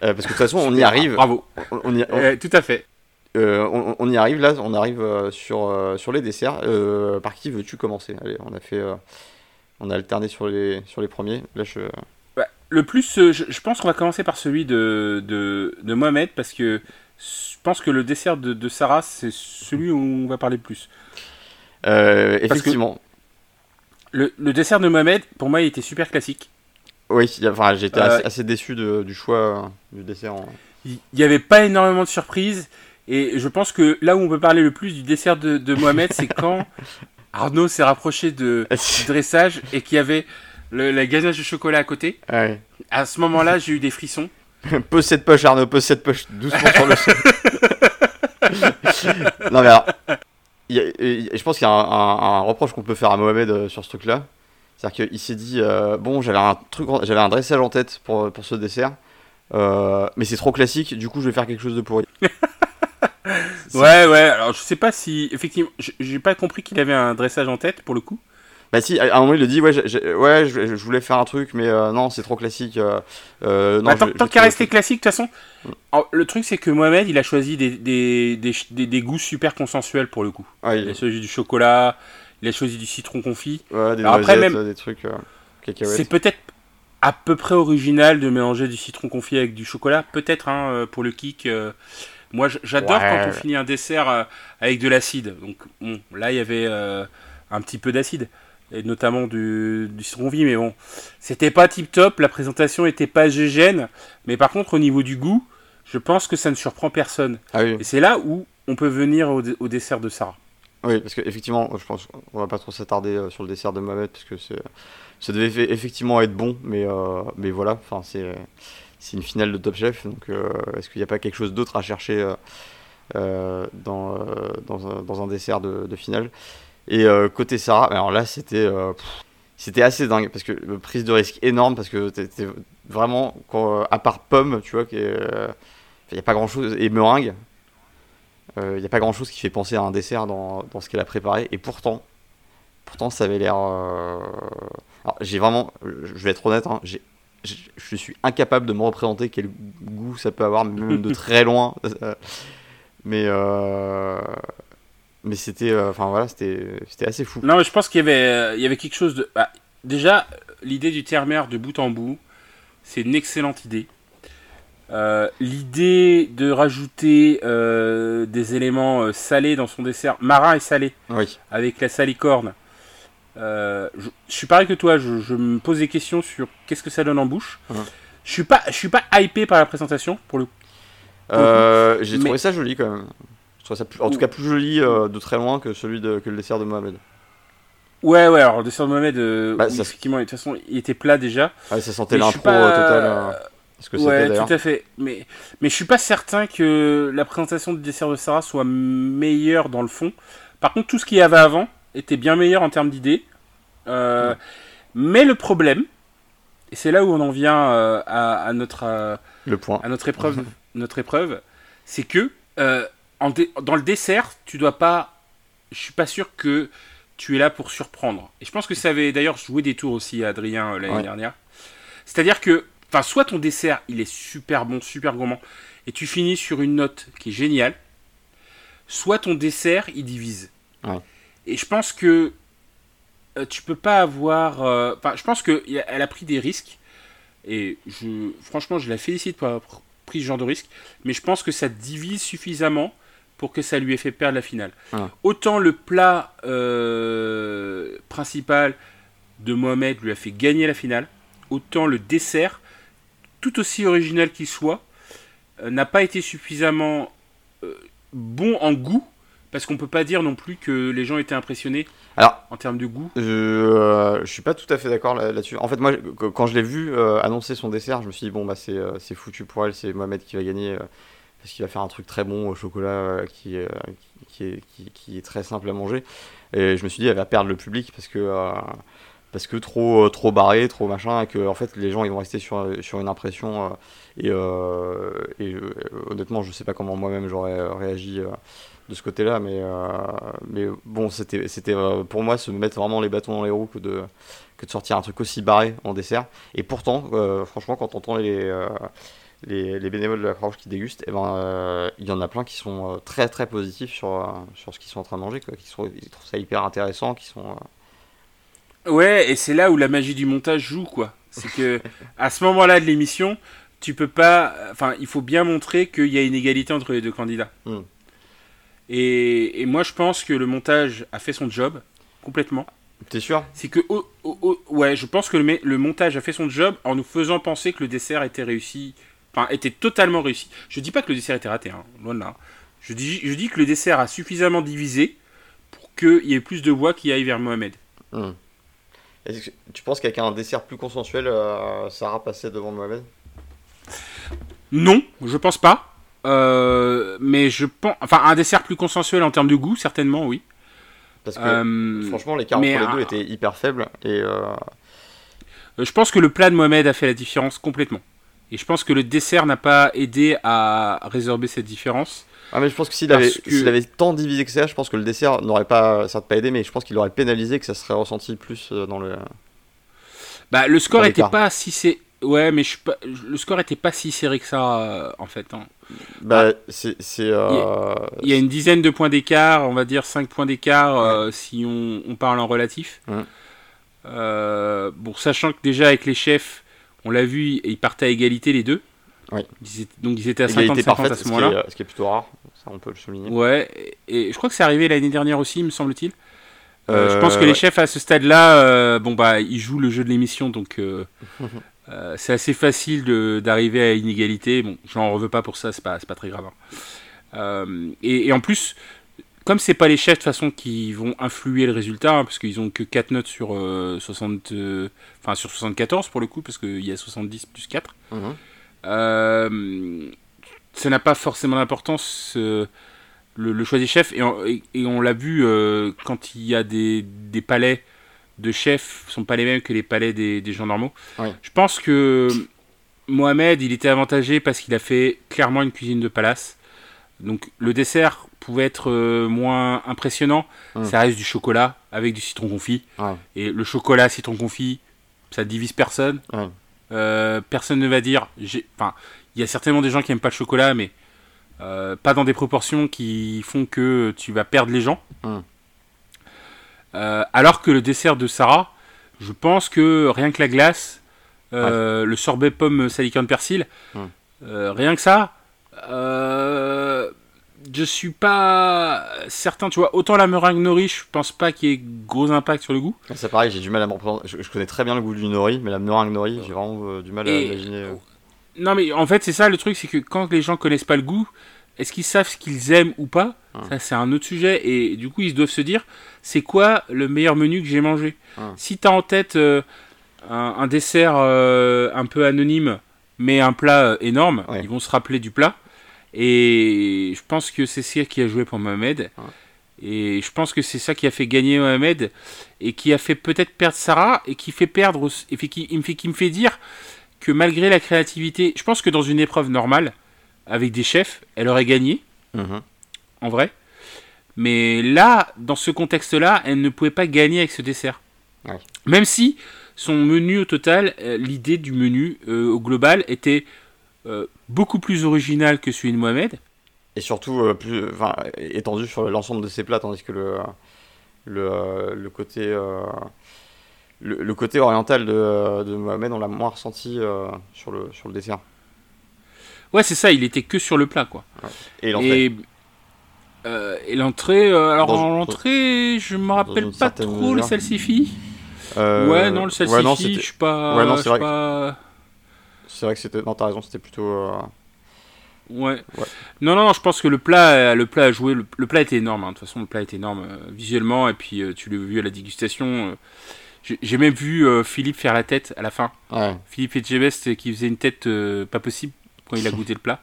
A: Euh, parce que de toute façon, on y arrive.
B: Bravo. On, y, euh, tout à fait.
A: On, y arrive là, on arrive sur, sur les desserts. par qui veux-tu commencer? Allez, on a fait, on a alterné sur les, sur les premiers. Là, je...
B: le plus, je, je pense qu'on va commencer par celui de, de, de, Mohamed parce que je pense que le dessert de, de Sarah, c'est celui où on va parler le plus.
A: Euh, effectivement.
B: Le, dessert de Mohamed, pour moi, il était super classique.
A: Oui, enfin, j'étais euh, assez, déçu du choix euh, du dessert.
B: Il n'y avait pas énormément de surprises. Et je pense que là où on peut parler le plus du dessert de, Mohamed, c'est quand Arnaud s'est rapproché de, du dressage et qu'il y avait le, la ganache de chocolat à côté. À ce moment-là, j'ai eu des frissons.
A: pose cette poche, Arnaud, pose cette poche doucement sur le sol. non, mais alors, je pense qu'il y a un, reproche qu'on peut faire à Mohamed euh, sur ce truc-là. C'est-à-dire qu'il s'est dit euh, bon, j'avais un truc, j'avais un dressage en tête pour, pour ce dessert, euh, mais c'est trop classique. Du coup, je vais faire quelque chose de pourri.
B: Ouais, ouais. Alors, je sais pas si effectivement, j'ai pas compris qu'il avait un dressage en tête pour le coup.
A: Bah si, à un moment il le dit, ouais, ouais je, voulais faire un truc, mais euh, non, c'est trop classique. Euh,
B: euh non, bah, tant, qu'il resté classique, de toute façon, mm. le truc c'est que Mohamed, il a choisi des, des, des, des goûts super consensuels pour le coup. il... a choisi du chocolat, il a choisi du citron confit.
A: Ouais, des après, même, des trucs euh,
B: C'est peut-être à peu près original de mélanger du citron confit avec du chocolat, peut-être hein, pour le kick. Moi, j'adore quand on finit un dessert avec de l'acide. Donc, bon, là, il y avait un petit peu d'acide et notamment du, du mais bon, c'était pas tip top, la présentation était pas gégène, mais par contre au niveau du goût, je pense que ça ne surprend personne.
A: Ah
B: et c'est là où on peut venir au, dessert de Sarah.
A: Oui, parce qu'effectivement, je pense qu'on va pas trop s'attarder euh, sur le dessert de Mohamed, parce que ça devait effectivement être bon, mais, euh, mais voilà, enfin c'est c'est une finale de Top Chef, donc euh, est-ce qu'il n'y a pas quelque chose d'autre à chercher dans, dans, un, dans, un, dessert de, finale? Et euh, côté Sarah, alors là, c'était euh, c'était assez dingue parce que euh, prise de risque énorme parce que t'étais vraiment à part pomme, tu vois, il n'y a pas grand chose et meringue. Il n'y a pas grand chose qui fait penser à un dessert dans, dans ce qu'elle a préparé et pourtant, pourtant ça avait l'air. Alors j'ai vraiment, je vais être honnête, hein, j'ai je, je suis incapable de me représenter quel goût ça peut avoir, même de très loin. mais euh, mais c'était, euh, enfin voilà, c'était c'était assez fou.
B: Non, mais je pense qu'il y avait, il y avait quelque chose de. bah, déjà, l'idée du terre-mer de bout en bout, c'est une excellente idée. Euh, l'idée de rajouter euh, des éléments salés dans son dessert, marin et salé,
A: Oui.
B: avec la salicorne. Euh, je, je suis pareil que toi, je, je me pose des questions sur qu'est-ce que ça donne en bouche.
A: Ouais.
B: Je suis pas, je suis pas hypé par la présentation pour le.
A: Euh, J'ai
B: Mais-
A: trouvé ça joli quand même. Je trouve ça plus- en tout cas plus joli euh, de très loin que celui de que le dessert de Mohamed.
B: Ouais, ouais. Alors le dessert de Mohamed,
A: Bah,
B: oui,
A: ça-
B: effectivement, de toute façon, il était plat déjà.
A: Ouais, ça sentait l'intro
B: pas-
A: totale. ce que
B: Ouais, tout à fait. Mais, mais je suis pas certain que la présentation du dessert de Sarah soit meilleure dans le fond. Par contre, tout ce qu'il y avait avant était bien meilleur en termes d'idées. Euh, Mais le problème, et c'est là où on en vient euh, à, à notre, euh,
A: Le point.
B: à notre épreuve, notre épreuve, c'est que en dans le dessert, tu dois pas. Je suis pas sûr que tu es là pour surprendre. Et je pense que ça avait d'ailleurs joué des tours aussi à Adrien l'année
A: Ouais.
B: dernière. C'est-à-dire que, enfin, soit ton dessert, il est super bon, super gourmand, et tu finis sur une note qui est géniale, soit ton dessert, il divise.
A: Ouais.
B: Et je pense que euh, tu peux pas avoir. euh, Enfin, je pense qu'elle a pris des risques. Et je, franchement, je la félicite pour avoir pris ce genre de risque. Mais je pense que ça divise suffisamment pour que ça lui ait fait perdre la finale.
A: Ah.
B: Autant le plat euh, principal de Mohamed lui a fait gagner la finale, autant le dessert, tout aussi original qu'il soit, euh, n'a pas été suffisamment euh, bon en goût. Parce qu'on peut pas dire non plus que les gens étaient impressionnés
A: Alors,
B: en termes de goût.
A: je, euh, je suis pas tout à fait d'accord là- là-dessus. En fait, moi, je- quand je l'ai vu euh, annoncer son dessert, je me suis dit, bon, bah, c'est euh, c'est foutu pour elle, c'est Mohamed qui va gagner. euh, parce qu'il va faire un truc très bon au chocolat qui, est, qui, qui est très simple à manger. Et je me suis dit, elle va perdre le public parce que, parce que trop, trop barré, trop machin, et que en fait, les gens ils vont rester sur, sur une impression. euh, et euh, et euh, honnêtement, je sais pas comment moi-même j'aurais réagi. De ce côté-là, mais, euh, mais bon, c'était c'était, euh, pour moi se mettre vraiment les bâtons dans les roues que de, que de sortir un truc aussi barré en dessert. Et pourtant, euh, franchement, quand on entend les, les, les bénévoles de la Croix-Rouge qui dégustent, eh ben, il y en a plein qui sont très très positifs sur, sur ce qu'ils sont en train de manger, quoi, qui sont, ils trouvent ça hyper intéressant, qui sont...
B: Ouais, et c'est là où la magie du montage joue, quoi. C'est que à ce moment-là de l'émission, tu peux pas. Enfin, il faut bien montrer qu'il y a une égalité entre les deux candidats.
A: Mm.
B: Et, et moi, je pense que le montage a fait son job complètement.
A: T'es sûr?
B: C'est que, ouais, je pense que le, montage a fait son job en nous faisant penser que le dessert était réussi, enfin, était totalement réussi. Je dis pas que le dessert était raté, hein, loin de là. Je dis, je dis que le dessert a suffisamment divisé pour qu'il y ait plus de voix qui aillent vers Mohamed.
A: Hmm. Que tu penses qu'avec un dessert plus consensuel, euh, Sarah passait devant Mohamed?
B: Non, je pense pas. Euh, mais je pense, enfin, un dessert plus consensuel en termes de goût, certainement, oui.
A: Parce que
B: Euh,
A: franchement, l'écart entre les deux était hyper faible. Et euh,
B: Je pense que le plat de Mohamed a fait la différence complètement. Et je pense que le dessert n'a pas aidé à résorber cette différence.
A: Ah mais je pense que s'il avait,
B: que-
A: s'il avait tant divisé que ça, je pense que le dessert n'aurait pas, ça pas aidé, mais je pense qu'il aurait pénalisé, que ça serait ressenti plus dans le.
B: Bah, le score
A: Dans
B: était
A: l'écart.
B: pas si c'est. Ouais, mais je le score était pas si serré que ça, euh, en fait. hein.
A: Bah c'est, c'est. euh,
B: Il y a une dizaine de points d'écart, on va dire 5 points d'écart euh, si on, on parle en relatif.
A: Ouais.
B: Bon, sachant que déjà avec les chefs, on l'a vu, ils partaient à égalité les deux.
A: Ouais.
B: Ils étaient- donc ils étaient à
A: égalité
B: 50-50
A: parfaite,
B: à
A: ce
B: moment-là.
A: ce qui est plutôt rare, ça on peut le souligner.
B: Ouais, et, et je crois que c'est arrivé l'année dernière aussi, me semble-t-il. Euh, je pense que les chefs à ce stade-là, euh, bon bah ils jouent le jeu de l'émission, donc euh, euh, c'est assez facile de- d'arriver à une égalité. Bon, j'en reveux pas pour ça, c'est pas, c'est pas très grave. hein. Euh, et, et en plus, comme c'est pas les chefs de façon qui vont influer le résultat, hein, parce qu'ils ont que 4 notes sur euh, 60, euh, enfin sur 74 pour le coup, parce qu'il y a 70 plus 4.
A: Mhm.
B: Euh, ça n'a pas forcément d'importance euh, le, le choix des chefs et, on- et- et on l'a vu euh, quand il y a des, des palais de chefs sont pas les mêmes que les palais des, des gens normaux.
A: Ouais.
B: Je pense que Mohamed il était avantagé parce qu'il a fait clairement une cuisine de palace. Donc le dessert pouvait être euh, moins impressionnant.
A: Mm.
B: Ça reste du chocolat avec du citron confit.
A: Ouais.
B: Et le chocolat citron confit, ça divise personne.
A: Ouais.
B: Euh, personne ne va dire. Enfin, il y a certainement des gens qui aiment pas le chocolat, mais euh, pas dans des proportions qui font que tu vas perdre les gens.
A: Hum.
B: Euh, alors que le dessert de Sarah, je pense que rien que la glace, euh, le sorbet pomme salicane persil,
A: Hum.
B: euh, rien que ça, je suis pas certain. Tu vois, autant la meringue nori, je pense pas qu'il y ait gros impact sur le goût.
A: C'est pareil, j'ai du mal à me reprendre. Je, je connais très bien le goût du nori, mais la meringue nori, j'ai vraiment du mal à
B: Et-
A: imaginer.
B: Non, mais en fait, c'est ça le truc, c'est que quand les gens connaissent pas le goût, est-ce qu'ils savent ce qu'ils aiment ou pas
A: Hum.
B: Ça, c'est un autre sujet. Et du coup, ils doivent se dire, c'est quoi le meilleur menu que j'ai mangé
A: Hum.
B: Si t'as en tête euh, un, un dessert euh, un peu anonyme, mais un plat euh, énorme,
A: Ouais.
B: ils vont se rappeler du plat. Et je pense que c'est ça qui a joué pour Mohamed.
A: Hum.
B: Et je pense que c'est ça qui a fait gagner Mohamed et qui a fait peut-être perdre Sarah et qui fait perdre et qui, il me fait, qui me fait dire que malgré la créativité, je pense que dans une épreuve normale, avec des chefs, elle aurait gagné,
A: Mhm.
B: en vrai. Mais là, dans ce contexte-là, elle ne pouvait pas gagner avec ce dessert.
A: Ouais.
B: Même si son menu au total, euh, l'idée du menu euh, au global était euh, beaucoup plus originale que celui de Mohamed.
A: Et surtout, euh, plus, enfin, étendu sur l'ensemble de ses plats, tandis que le, le, le côté. le, le côté oriental de, de Mohamed, on l'a moins ressenti sur, le, sur le dessert.
B: Ouais, c'est ça, il était que sur le plat, quoi.
A: Et l'entrée.
B: Et, euh, et l'entrée, euh, alors
A: Dans-
B: en l'entrée, je me rappelle
A: une
B: pas
A: certaine
B: trop le
A: mesure. Euh,
B: ouais, non, le salsifis,
A: ouais, non,
B: je suis pas.
A: Ouais, non,
B: je
A: c'est
B: suis
A: vrai que-
B: pas-
A: C'est vrai que c'était. Non, t'as raison, c'était plutôt. euh,
B: Ouais.
A: Ouais.
B: Non, non, non, je pense que le plat, le plat a joué. Le, le plat était énorme. hein. De toute façon, le plat était énorme euh, visuellement. Et puis, euh, tu l'as vu à la dégustation. euh, j'ai- J'ai même vu euh, Philippe faire la tête à la fin.
A: Ouais.
B: Philippe Etchebest qui faisait une tête euh, pas possible quand il a goûté le plat.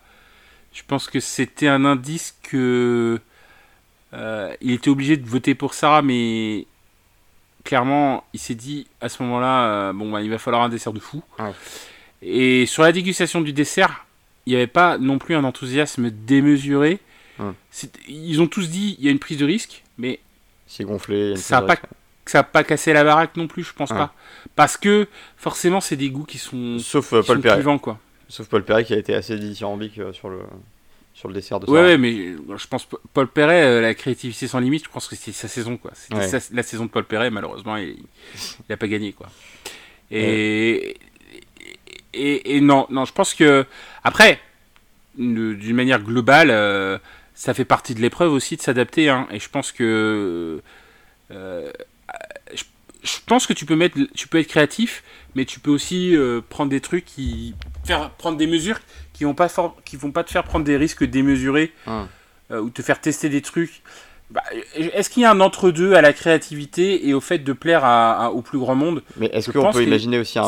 B: Je pense que c'était un indice que euh, il était obligé de voter pour Sarah, mais clairement, il s'est dit à ce moment-là, euh, bon, bah, il va falloir un dessert de fou.
A: Ouais.
B: Et sur la dégustation du dessert, il n'y avait pas non plus un enthousiasme démesuré.
A: Ouais.
B: Ils ont tous dit il y a une prise de risque, mais
A: C'est gonflé. il y a une
B: Ça a
A: prise de
B: pas- ça n'a pas cassé la baraque non plus, je pense
A: Ouais.
B: pas. Parce que forcément, c'est des goûts qui sont,
A: Sauf euh,
B: qui
A: Paul
B: sont
A: Perret.
B: quoi.
A: Sauf Paul Perret qui a été assez dithyrambique euh, sur le, sur le dessert de
B: Ouais,
A: Sarah.
B: ouais, mais euh, je pense que Paul Perret, euh, la créativité sans limite, je pense que c'était sa saison, quoi. C'était
A: Ouais.
B: la saison de Paul Perret, malheureusement, il n'a pas gagné, quoi. Et, et, et non, non, je pense que après, d'une manière globale, euh, ça fait partie de l'épreuve aussi de s'adapter, hein. Et je pense que euh, je, je pense que tu peux mettre, tu peux être créatif, mais tu peux aussi euh, prendre des trucs qui faire prendre des mesures qui vont pas for- qui vont pas te faire prendre des risques démesurés
A: Hum.
B: euh, ou te faire tester des trucs. Bah, Est-ce qu'il y a un entre-deux à la créativité et au fait de plaire à, à- au plus grand monde?
A: Mais est-ce qu'on peut imaginer aussi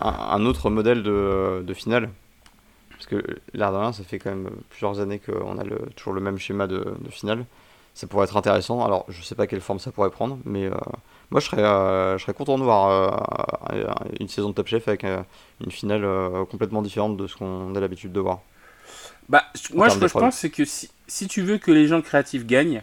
A: un, autre modèle de, de finale? Parce que l'air de rien, ça fait quand même plusieurs années qu'on a le, toujours le même schéma de, de finale. Ça pourrait être intéressant. Alors, je sais pas quelle forme ça pourrait prendre, mais euh, moi, je serais, euh, je serais content de voir euh, une saison de Top Chef avec euh, une finale complètement différente de ce qu'on a l'habitude de voir.
B: Bah, moi, ce que je pense, c'est que si, si tu veux que les gens créatifs gagnent,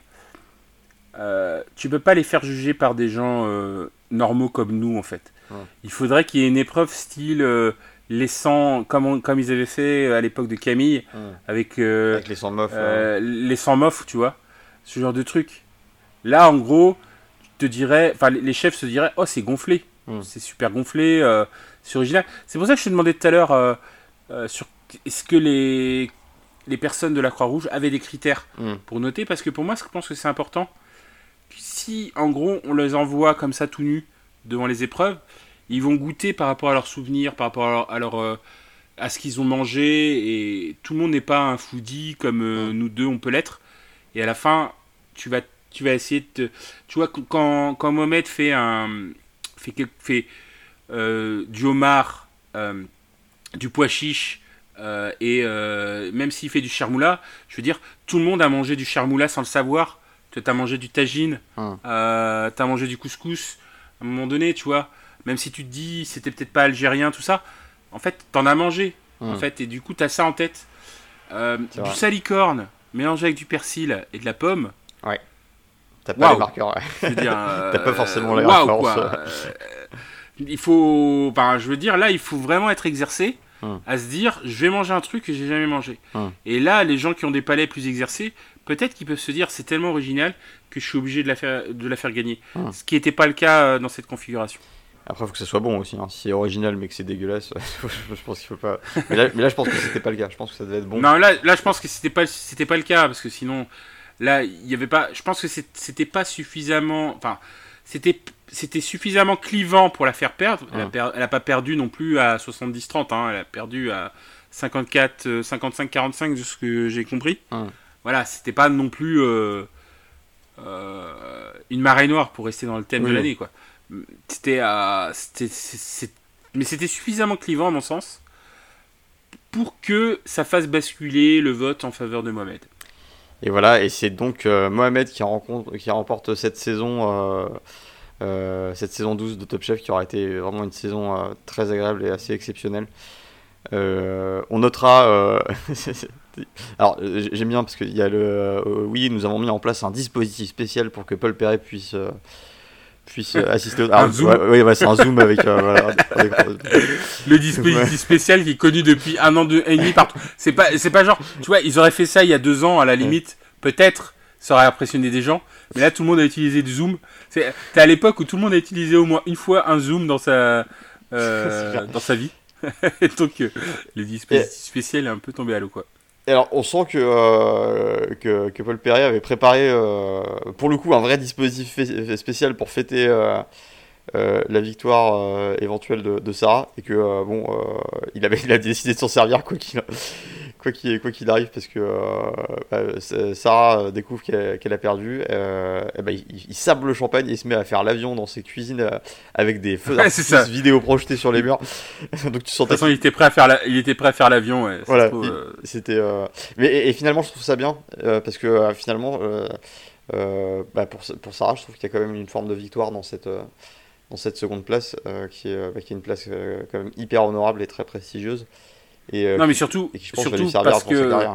B: euh, tu peux pas les faire juger par des gens euh, normaux comme nous, en fait.
A: Ouais.
B: Il faudrait qu'il y ait une épreuve style euh, les 100, comme, on- comme ils avaient fait à l'époque de Camille, avec,
A: Avec les 100 meufs. euh,
B: euh, les 100 mofs, tu vois, ce genre de truc. Là, en gros, te dirais, enfin, les- chefs se diraient, oh, c'est gonflé,
A: Mm.
B: c'est super gonflé, euh, c'est original. C'est pour ça que je te demandais tout à l'heure euh, euh, sur est-ce que les les personnes de la Croix-Rouge avaient des critères
A: Mm.
B: pour noter, parce que pour moi, je pense que c'est important. Si, en gros, on les envoie comme ça tout nus devant les épreuves, ils vont goûter par rapport à leurs souvenirs, par rapport à leur, à leur, à ce qu'ils ont mangé, et tout le monde n'est pas un foodie comme euh, nous deux on peut l'être. Et à la fin, tu vas, tu vas essayer de, te- tu vois, quand, quand Mohamed fait un, fait, fait euh, du homard, euh, du pois chiche, euh, et même s'il fait du charmoula, je veux dire, tout le monde a mangé du charmoula sans le savoir. Tu as mangé du tagine,
A: Hum.
B: euh, tu as mangé du couscous. À un moment donné, tu vois, même si tu te dis c'était peut-être pas algérien, tout ça, en fait, t'en as mangé. En
A: hum.
B: fait, et du coup, tu as ça en tête. Du
A: vrai.
B: salicorne mélangé avec du persil et de la pomme.
A: T'as pas
B: Waouh.
A: les marqueurs. ouais.
B: Euh,
A: T'as pas forcément les références.
B: quoi. Euh, il faut, je veux dire, là, il faut vraiment être exercé
A: Hum.
B: à se dire, je vais manger un truc que j'ai jamais mangé.
A: Hum.
B: Et là, les gens qui ont des palais plus exercés, peut-être qu'ils peuvent se dire, c'est tellement original que je suis obligé de la faire, de la faire gagner.
A: Hum.
B: Ce qui n'était pas le cas euh, dans cette configuration.
A: Après, il faut que ça soit bon aussi. hein. Si c'est original mais que c'est dégueulasse, je pense qu'il faut pas. Mais là, mais là, je pense que c'était pas le cas. Je pense que ça devait être bon.
B: Non, là, là, je pense que c'était pas, c'était pas le cas parce que sinon, là, il y avait pas. Je pense que c'était pas suffisamment. Enfin, c'était, c'était suffisamment clivant pour la faire perdre. Elle, a,
A: Ouais.
B: per- elle a pas perdu non plus à 70-30. hein. Elle a perdu à 54, euh, 55-45 de ce que j'ai compris.
A: Ouais.
B: Voilà, c'était pas non plus euh, euh, une marée noire pour rester dans le thème
A: Oui,
B: de l'année, quoi. C'était, euh, mais c'était suffisamment clivant à mon sens pour que ça fasse basculer le vote en faveur de Mohamed.
A: Et voilà, et c'est donc euh, Mohamed qui, rencontre, qui remporte cette saison, euh, euh, cette saison 12 de Top Chef, qui aura été vraiment une saison très agréable et assez exceptionnelle. On notera. Alors, j'aime bien parce qu'il y a le. oui, nous avons mis en place un dispositif spécial pour que Paul Perret puisse. Puisse euh, assister au...
B: Un zoom.
A: ouais, ouais, ouais, c'est un zoom avec euh, voilà.
B: Le dispositif spécial qui est connu depuis un an de, et demi partout. C'est pas, c'est pas genre, tu vois, ils auraient fait ça il y a deux ans à la limite, peut-être, ça aurait impressionné des gens. Mais là, tout le monde a utilisé du zoom. C'est, t'es à l'époque où tout le monde a utilisé au moins une fois un zoom dans sa, euh, dans sa vie. Donc, euh, le dispositif spécial est un peu tombé à l'eau, quoi.
A: Alors, on sent que, euh, que, que Paul Perret avait préparé, euh, pour le coup, un vrai dispositif spécial pour fêter euh, la victoire éventuelle de, Sarah, et que, bon, il, avait, il a décidé de s'en servir quoi qu'il quoi qu'il quoi qu'il arrive, parce que euh, bah, c'est- Sarah euh, découvre qu'elle a perdu, euh, et ben, il, il sabre le champagne et il se met à faire l'avion dans ses cuisines euh, avec des feux
B: Ouais,
A: d'artifice vidéo projetés sur les murs. Donc tu
B: De toute
A: sentais
B: façon, il était prêt à faire, la- il était prêt à faire l'avion. Ouais,
A: Voilà,
B: euh,
A: c'était. euh, Mais et, et finalement, je trouve ça bien euh, parce que euh, finalement, euh, euh, bah, pour pour Sarah, je trouve qu'il y a quand même une forme de victoire dans cette euh, dans cette seconde place euh, qui est euh, bah, qui est une place euh, quand même hyper honorable et très prestigieuse. Et, euh,
B: Non, mais surtout,
A: et qui je pense va
B: surtout
A: lui
B: parce
A: pour
B: que.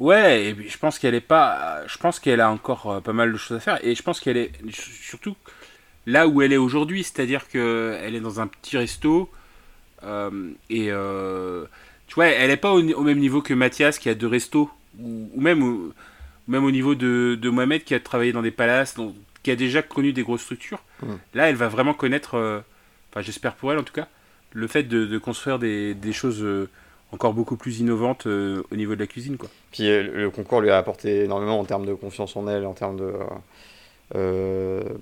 B: Ouais, et puis je pense qu'elle est pas. Je pense qu'elle a encore euh, pas mal de choses à faire. Et je pense qu'elle est surtout là où elle est aujourd'hui, c'est-à-dire que elle est dans un petit resto. euh, et euh, tu vois, elle est pas au, au même niveau que Mathias qui a deux restos, ou, ou même, au, même au niveau de, de Mohamed qui a travaillé dans des palaces, donc, qui a déjà connu des grosses structures.
A: Mm.
B: Là, elle va vraiment connaître, euh, enfin j'espère pour elle en tout cas, le fait de, construire des, choses euh, encore beaucoup plus innovantes euh, au niveau de la cuisine, quoi.
A: Puis euh, le concours lui a apporté énormément en termes de confiance en elle, en termes de,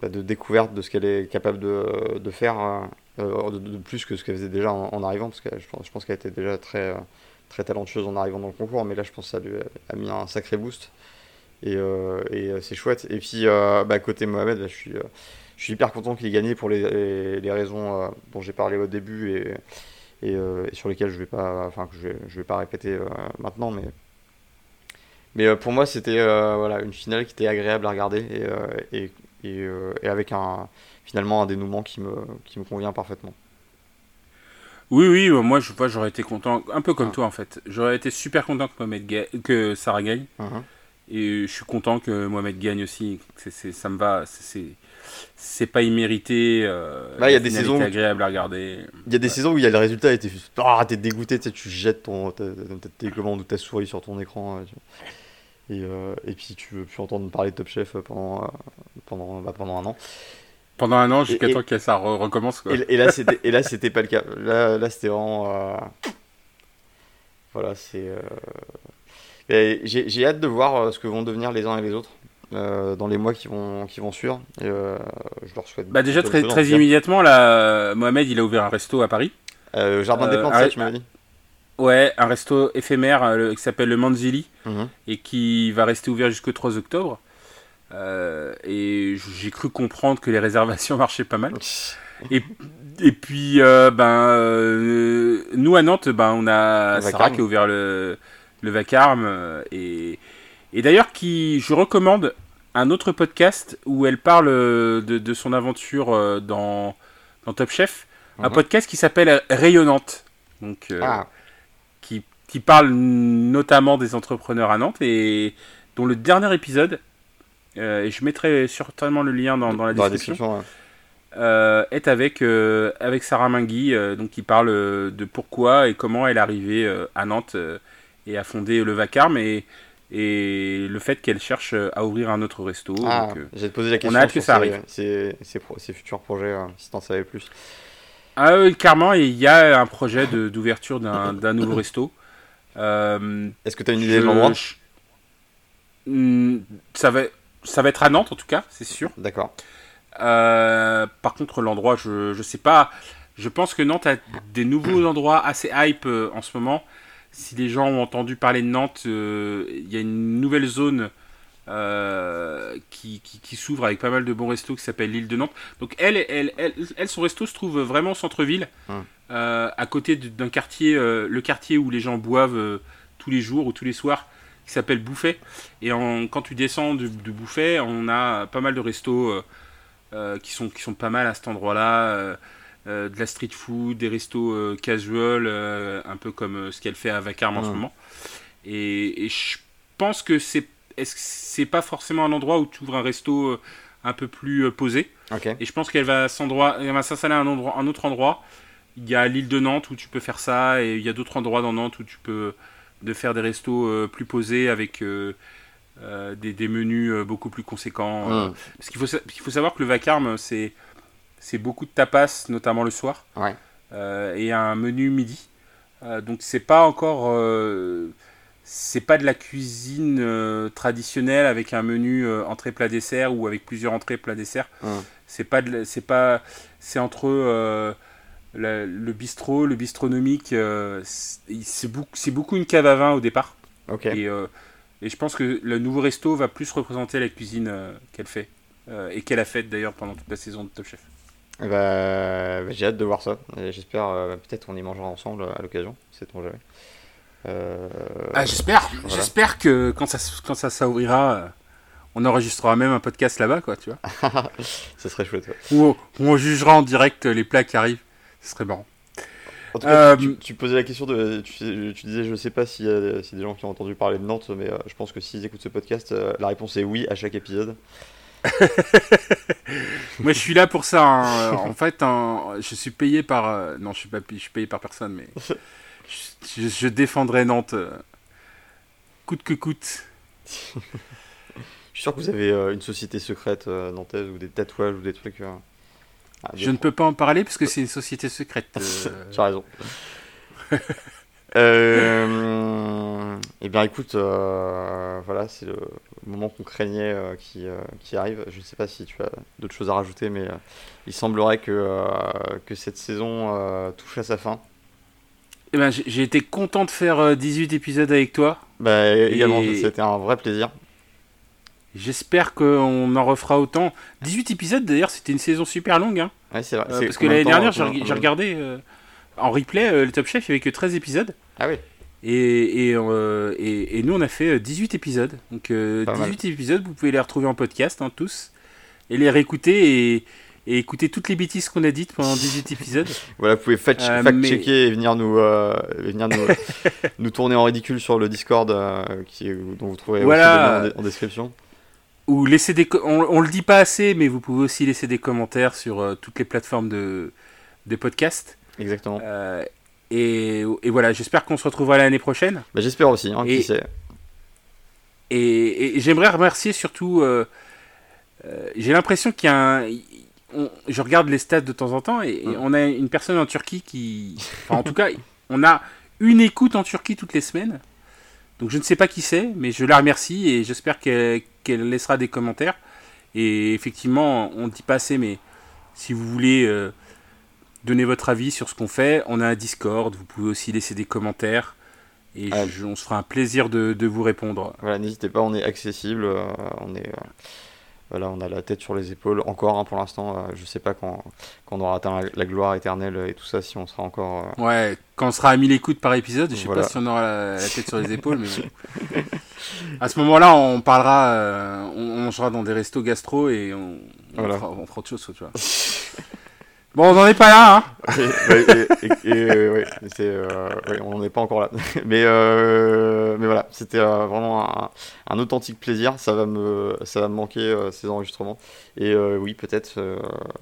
A: bah, découverte de ce qu'elle est capable de, faire, de, plus que ce qu'elle faisait déjà en, arrivant, parce que je pense, qu'elle était déjà très, très talentueuse en arrivant dans le concours, mais là je pense que ça lui a, mis un sacré boost. Et, c'est chouette. Et puis, bah, côté Mohamed, là, je, suis, je suis hyper content qu'il ait gagné pour les, raisons euh, dont j'ai parlé au début et, et, euh, et sur lesquelles je vais pas, enfin, que je vais, je vais pas répéter euh, maintenant, mais mais pour moi, c'était euh, voilà, une finale qui était agréable à regarder et, euh, et, et, euh, et avec un, finalement un dénouement qui me, qui me convient parfaitement.
B: Oui, oui, moi je vois, j'aurais été content, un peu comme
A: Ah.
B: toi en fait. J'aurais été super content que, Mohamed que Sarah gagne.
A: Mhm.
B: Et je suis content que Mohamed gagne aussi. Ça me va. C'est, c'est, pas immérité. Euh,
A: Bah, il y a des saisons où-
B: agréable à regarder.
A: Il y a des saisons où il y a le résultat et t'es juste, ah, t'es dégoûté, tu jettes ton, ta, ta télécommande ou ta souris sur ton écran. Et, euh, et puis tu veux plus entendre parler de Top Chef pendant, euh, pendant, bah, pendant un an.
B: Pendant un an, jusqu'à temps que ça re- recommence. Quoi.
A: Et, et là, c'était, et là, c'était pas le cas. Là, là c'était vraiment. euh, Voilà, c'est. J'ai, hâte de voir ce que vont devenir les uns et les autres euh, dans les mois qui vont, qui vont suivre. Et euh, je leur souhaite.
B: Bah déjà très, immédiatement là, Mohamed il a ouvert un resto à Paris.
A: Euh, Jardin des
B: Euh,
A: Plantes, ça, tu m'avais dit
B: Ouais, un resto éphémère euh, le- qui s'appelle le Manzili
A: Mhm.
B: et qui va rester ouvert jusqu'au 3 octobre. Euh, et j'ai cru comprendre que les réservations marchaient pas mal. Et, et puis, euh, ben, euh, nous à Nantes, ben, on a
A: Le
B: Sarah
A: Vacarme.
B: qui a ouvert le, le Vacarme. euh, Et, et d'ailleurs, qui, je recommande un autre podcast où elle parle euh, de, de son aventure euh, dans, dans Top Chef. Un
A: Mhm.
B: podcast qui s'appelle Rayonnante. Donc, euh,
A: Ah,
B: qui, qui parle notamment des entrepreneurs à Nantes et dont le dernier épisode, euh, et je mettrai certainement le lien dans, dans la
A: dans la
B: description, est avec, avec Sarah Mingui, donc qui parle de pourquoi et comment elle est arrivée à Nantes et a fondé le Vacarme et, et le fait qu'elle cherche à ouvrir un autre resto.
A: Ah, J'ai posé la question.
B: On a hâte que ça arrive.
A: Ses, futurs projets, si tu en savais plus.
B: Ah oui, clairement, il y a un projet d'ouverture d'un nouveau resto.
A: Est-ce que tu as une idée de l'endroit?
B: Hmm, ça va, ça va être à Nantes en tout cas, c'est sûr.
A: D'accord.
B: Euh, par contre, l'endroit, je, je sais pas. Je pense que Nantes a des nouveaux endroits assez hype euh, en ce moment. Si les gens ont entendu parler de Nantes, euh, il y a une nouvelle zone qui, qui, s'ouvre avec pas mal de bons restos qui s'appelle l'île de Nantes. Donc elle, elle, elle, son resto se trouve vraiment au centre-ville, hum. à côté d'un quartier, le quartier où les gens boivent tous les jours ou tous les soirs qui s'appelle Bouffet. Et quand tu descends de, Bouffet, on a pas mal de restos euh, euh, qui, sont, qui sont pas mal à cet endroit-là. Euh, de la street food, des restos casual, un peu comme ce qu'elle fait à Vacarme en ce moment. Et, je pense que c'est c'est pas forcément un endroit où tu ouvres un resto un peu plus posé. Et je pense qu'elle va s'installer à un, endroit, un autre endroit. Il y a l'île de Nantes où tu peux faire ça, et il y a d'autres endroits dans Nantes où tu peux de faire des restos euh, plus posés avec euh, euh, des, menus beaucoup plus conséquents. Mmh. parce qu'il faut, faut savoir que le vacarme, c'est, c'est beaucoup de tapas, notamment le soir, et un menu midi. donc c'est pas encore c'est pas de la cuisine traditionnelle avec un menu entrée plat dessert ou avec plusieurs entrées plat dessert. Mmh. C'est pas c'est pas c'est entre le bistrot, le bistronomique, euh, c'est beaucoup, beaucoup, une cave à vin au départ. Et, euh, et, je pense que le nouveau resto va plus représenter la cuisine euh, qu'elle fait. et qu'elle a faite d'ailleurs pendant toute la saison de Top Chef.
A: Bah, j'ai hâte de voir ça. J'espère peut-être qu'on y mangera ensemble à l'occasion. C'est ton
B: ah, j'espère. J'espère que quand ça, quand ça s'ouvrira, on enregistrera même un podcast là-bas, quoi, tu vois.
A: ça serait chouette.
B: Ou on jugera en direct les plats qui arrivent. Ce serait marrant.
A: En tout cas, tu, euh, posais la question de. Tu, disais, je sais pas s'il y, a des gens qui ont entendu parler de Nantes, mais euh, je pense que s'ils écoutent ce podcast, euh, la réponse est oui à chaque épisode.
B: Moi, je suis là pour ça. Hein. En fait, je suis payé par. non, je suis pas je suis payé par personne, mais je, défendrai Nantes coûte que coûte.
A: je suis sûr que vous avez une société secrète nantaise ou des tatouages ou des trucs.
B: Ah, je ne peux pas en parler parce que c'est une société secrète.
A: Euh... tu as raison. Euh... Eh bien, écoute, euh, voilà, c'est le moment qu'on craignait euh, qui, euh, qui, arrive. Je ne sais pas si tu as d'autres choses à rajouter, mais il semblerait que, que cette saison touche à sa fin.
B: Eh ben, j'ai été content de faire 18 épisodes avec toi.
A: Bah, également, c'était un vrai plaisir.
B: J'espère qu'on en refera autant. 18 épisodes d'ailleurs, c'était une saison super longue. Hein.
A: Ouais, c'est vrai.
B: Parce que l'année dernière, j'ai regardé en replay euh, le Top Chef, il n'y avait que 13 épisodes.
A: Ah oui.
B: Et, et, et, nous, on a fait 18 épisodes. Donc 18 épisodes, vous pouvez les retrouver en podcast, hein, tous. Et les réécouter et, écouter toutes les bêtises qu'on a dites pendant 18 épisodes.
A: Voilà, vous pouvez fact-checker et venir nous, venir nous, nous, tourner en ridicule sur le Discord qui, dont vous trouverez
B: voilà.
A: en description
B: ou laisser des on, on, le dit pas assez mais vous pouvez aussi laisser des commentaires sur euh, toutes les plateformes de des podcasts
A: exactement
B: euh, et, et, voilà j'espère qu'on se retrouvera l'année prochaine
A: bah, j'espère aussi hein, et, qui sait
B: et, j'aimerais remercier surtout euh, j'ai l'impression qu'il y a un je regarde les stats de temps en temps et, hum. on a une personne en Turquie qui enfin, en tout cas on a une écoute en Turquie toutes les semaines donc je ne sais pas qui c'est, mais je la remercie et j'espère qu'elle laissera des commentaires. Et effectivement, on ne dit pas assez, mais si vous voulez euh, donner votre avis sur ce qu'on fait, on a un Discord, vous pouvez aussi laisser des commentaires. Et on se fera un plaisir de, vous répondre.
A: Voilà, n'hésitez pas, on est accessible, euh, on est... Euh, voilà, on a la tête sur les épaules encore hein, pour l'instant. Euh, je sais pas quand, quand, on aura atteint la, gloire éternelle et tout ça, si on sera encore.
B: Euh, ouais, quand on sera à 1000 écoutes par épisode, je sais pas si on aura la, tête sur les épaules, mais à ce moment-là, on parlera, euh, on, mangera dans des restos gastro et on, fera, autre chose, tu vois. Bon, on n'en est pas là, hein
A: on n'en est pas encore là. mais, euh, mais voilà, c'était euh, vraiment un, authentique plaisir. Ça va me, manquer ces enregistrements. Et oui, peut-être,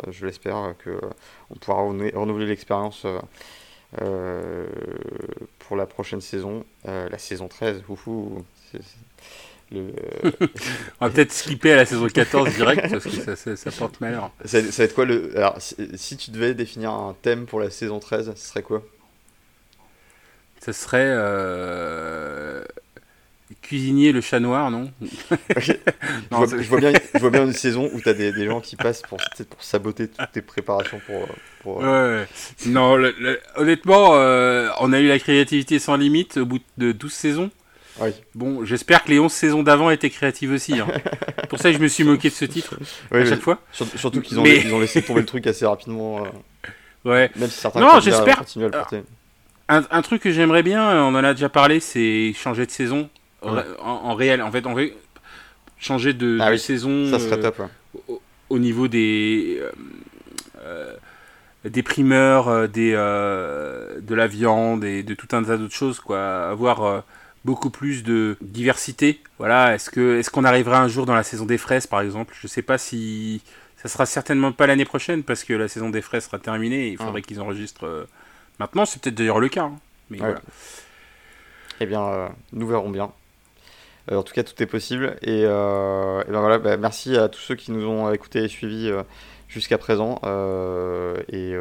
A: je l'espère, qu'on pourra renouveler, l'expérience pour la prochaine saison, la saison 13.
B: On va peut-être skipper à la saison 14 direct parce que ça, ça, porte malheur.
A: Ça, ça, va être quoi le. Alors, si, tu devais définir un thème pour la saison 13, ce serait quoi?
B: Ça serait. Euh... Cuisinier le chat noir, non,
A: je, vois, bien, je, vois, bien, une saison où tu as des, des, gens qui passent pour, pour saboter toutes tes préparations pour. pour
B: ouais, Non, honnêtement, euh, on a eu la créativité sans limite au bout de 12 saisons. Bon, j'espère que les 11 saisons d'avant étaient créatives aussi. Hein. Pour ça, je me suis moqué de ce titre à chaque fois.
A: Surtout qu'ils ont, ont, laissé tomber le truc assez rapidement.
B: Euh, ouais. Même si certains non, j'espère. Un, un, truc que j'aimerais bien, on en a déjà parlé, c'est changer de saison en, réel. En fait, veut changer de, ah saison.
A: Ça serait top.
B: Au, niveau des. Euh, des primeurs, des, de la viande et de tout un tas d'autres choses, quoi. Avoir beaucoup plus de diversité. Voilà, est-ce que est-ce qu'on arrivera un jour dans la saison des fraises par exemple? Je sais pas si ça sera certainement pas l'année prochaine parce que la saison des fraises sera terminée et il faudrait ah. qu'ils enregistrent euh, maintenant, c'est peut-être d'ailleurs le cas. Hein. Mais voilà.
A: Eh bien, euh, nous verrons bien. Euh, en tout cas, tout est possible. Et, ben voilà, bah, merci à tous ceux qui nous ont écoutés et suivis jusqu'à présent. Et,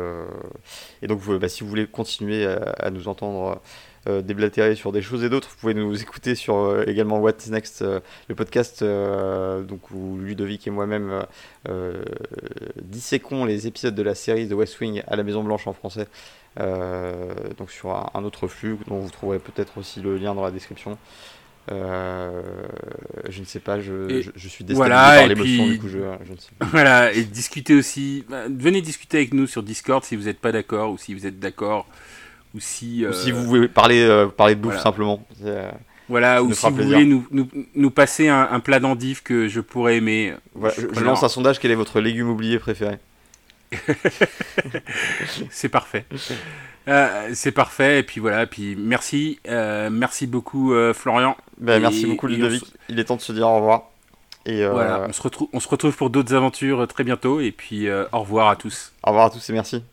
A: et, donc, bah, si vous voulez continuer à nous entendre euh, déblatérer sur des choses et d'autres. Vous pouvez nous écouter sur euh, également What's Next, euh, le podcast donc, où Ludovic et moi-même disséquons les épisodes de la série de West Wing à la Maison Blanche en français. donc sur un, autre flux dont vous trouverez peut-être aussi le lien dans la description. je ne sais pas, je, je, suis déstabilisé
B: voilà, par l'émotion du coup je, je, ne sais pas. Voilà, et discuter aussi, bah, venez discuter avec nous sur Discord si vous n'êtes pas d'accord ou si vous êtes d'accord ou si,
A: si vous voulez parler, euh, parler de bouffe simplement.
B: Euh, voilà, ou si vous voulez nous, nous, nous passer un, plat d'endive que je pourrais aimer.
A: Voilà, je, lance un sondage, quel est votre légume oublié préféré?
B: C'est parfait. Euh, c'est parfait, et puis voilà, puis merci, merci beaucoup Florian.
A: Ben, merci beaucoup Ludovic, il est temps de se dire au revoir.
B: Et voilà, on se, retrouve, on se retrouve pour d'autres aventures très bientôt, et puis au revoir à tous.
A: Au revoir à tous et merci.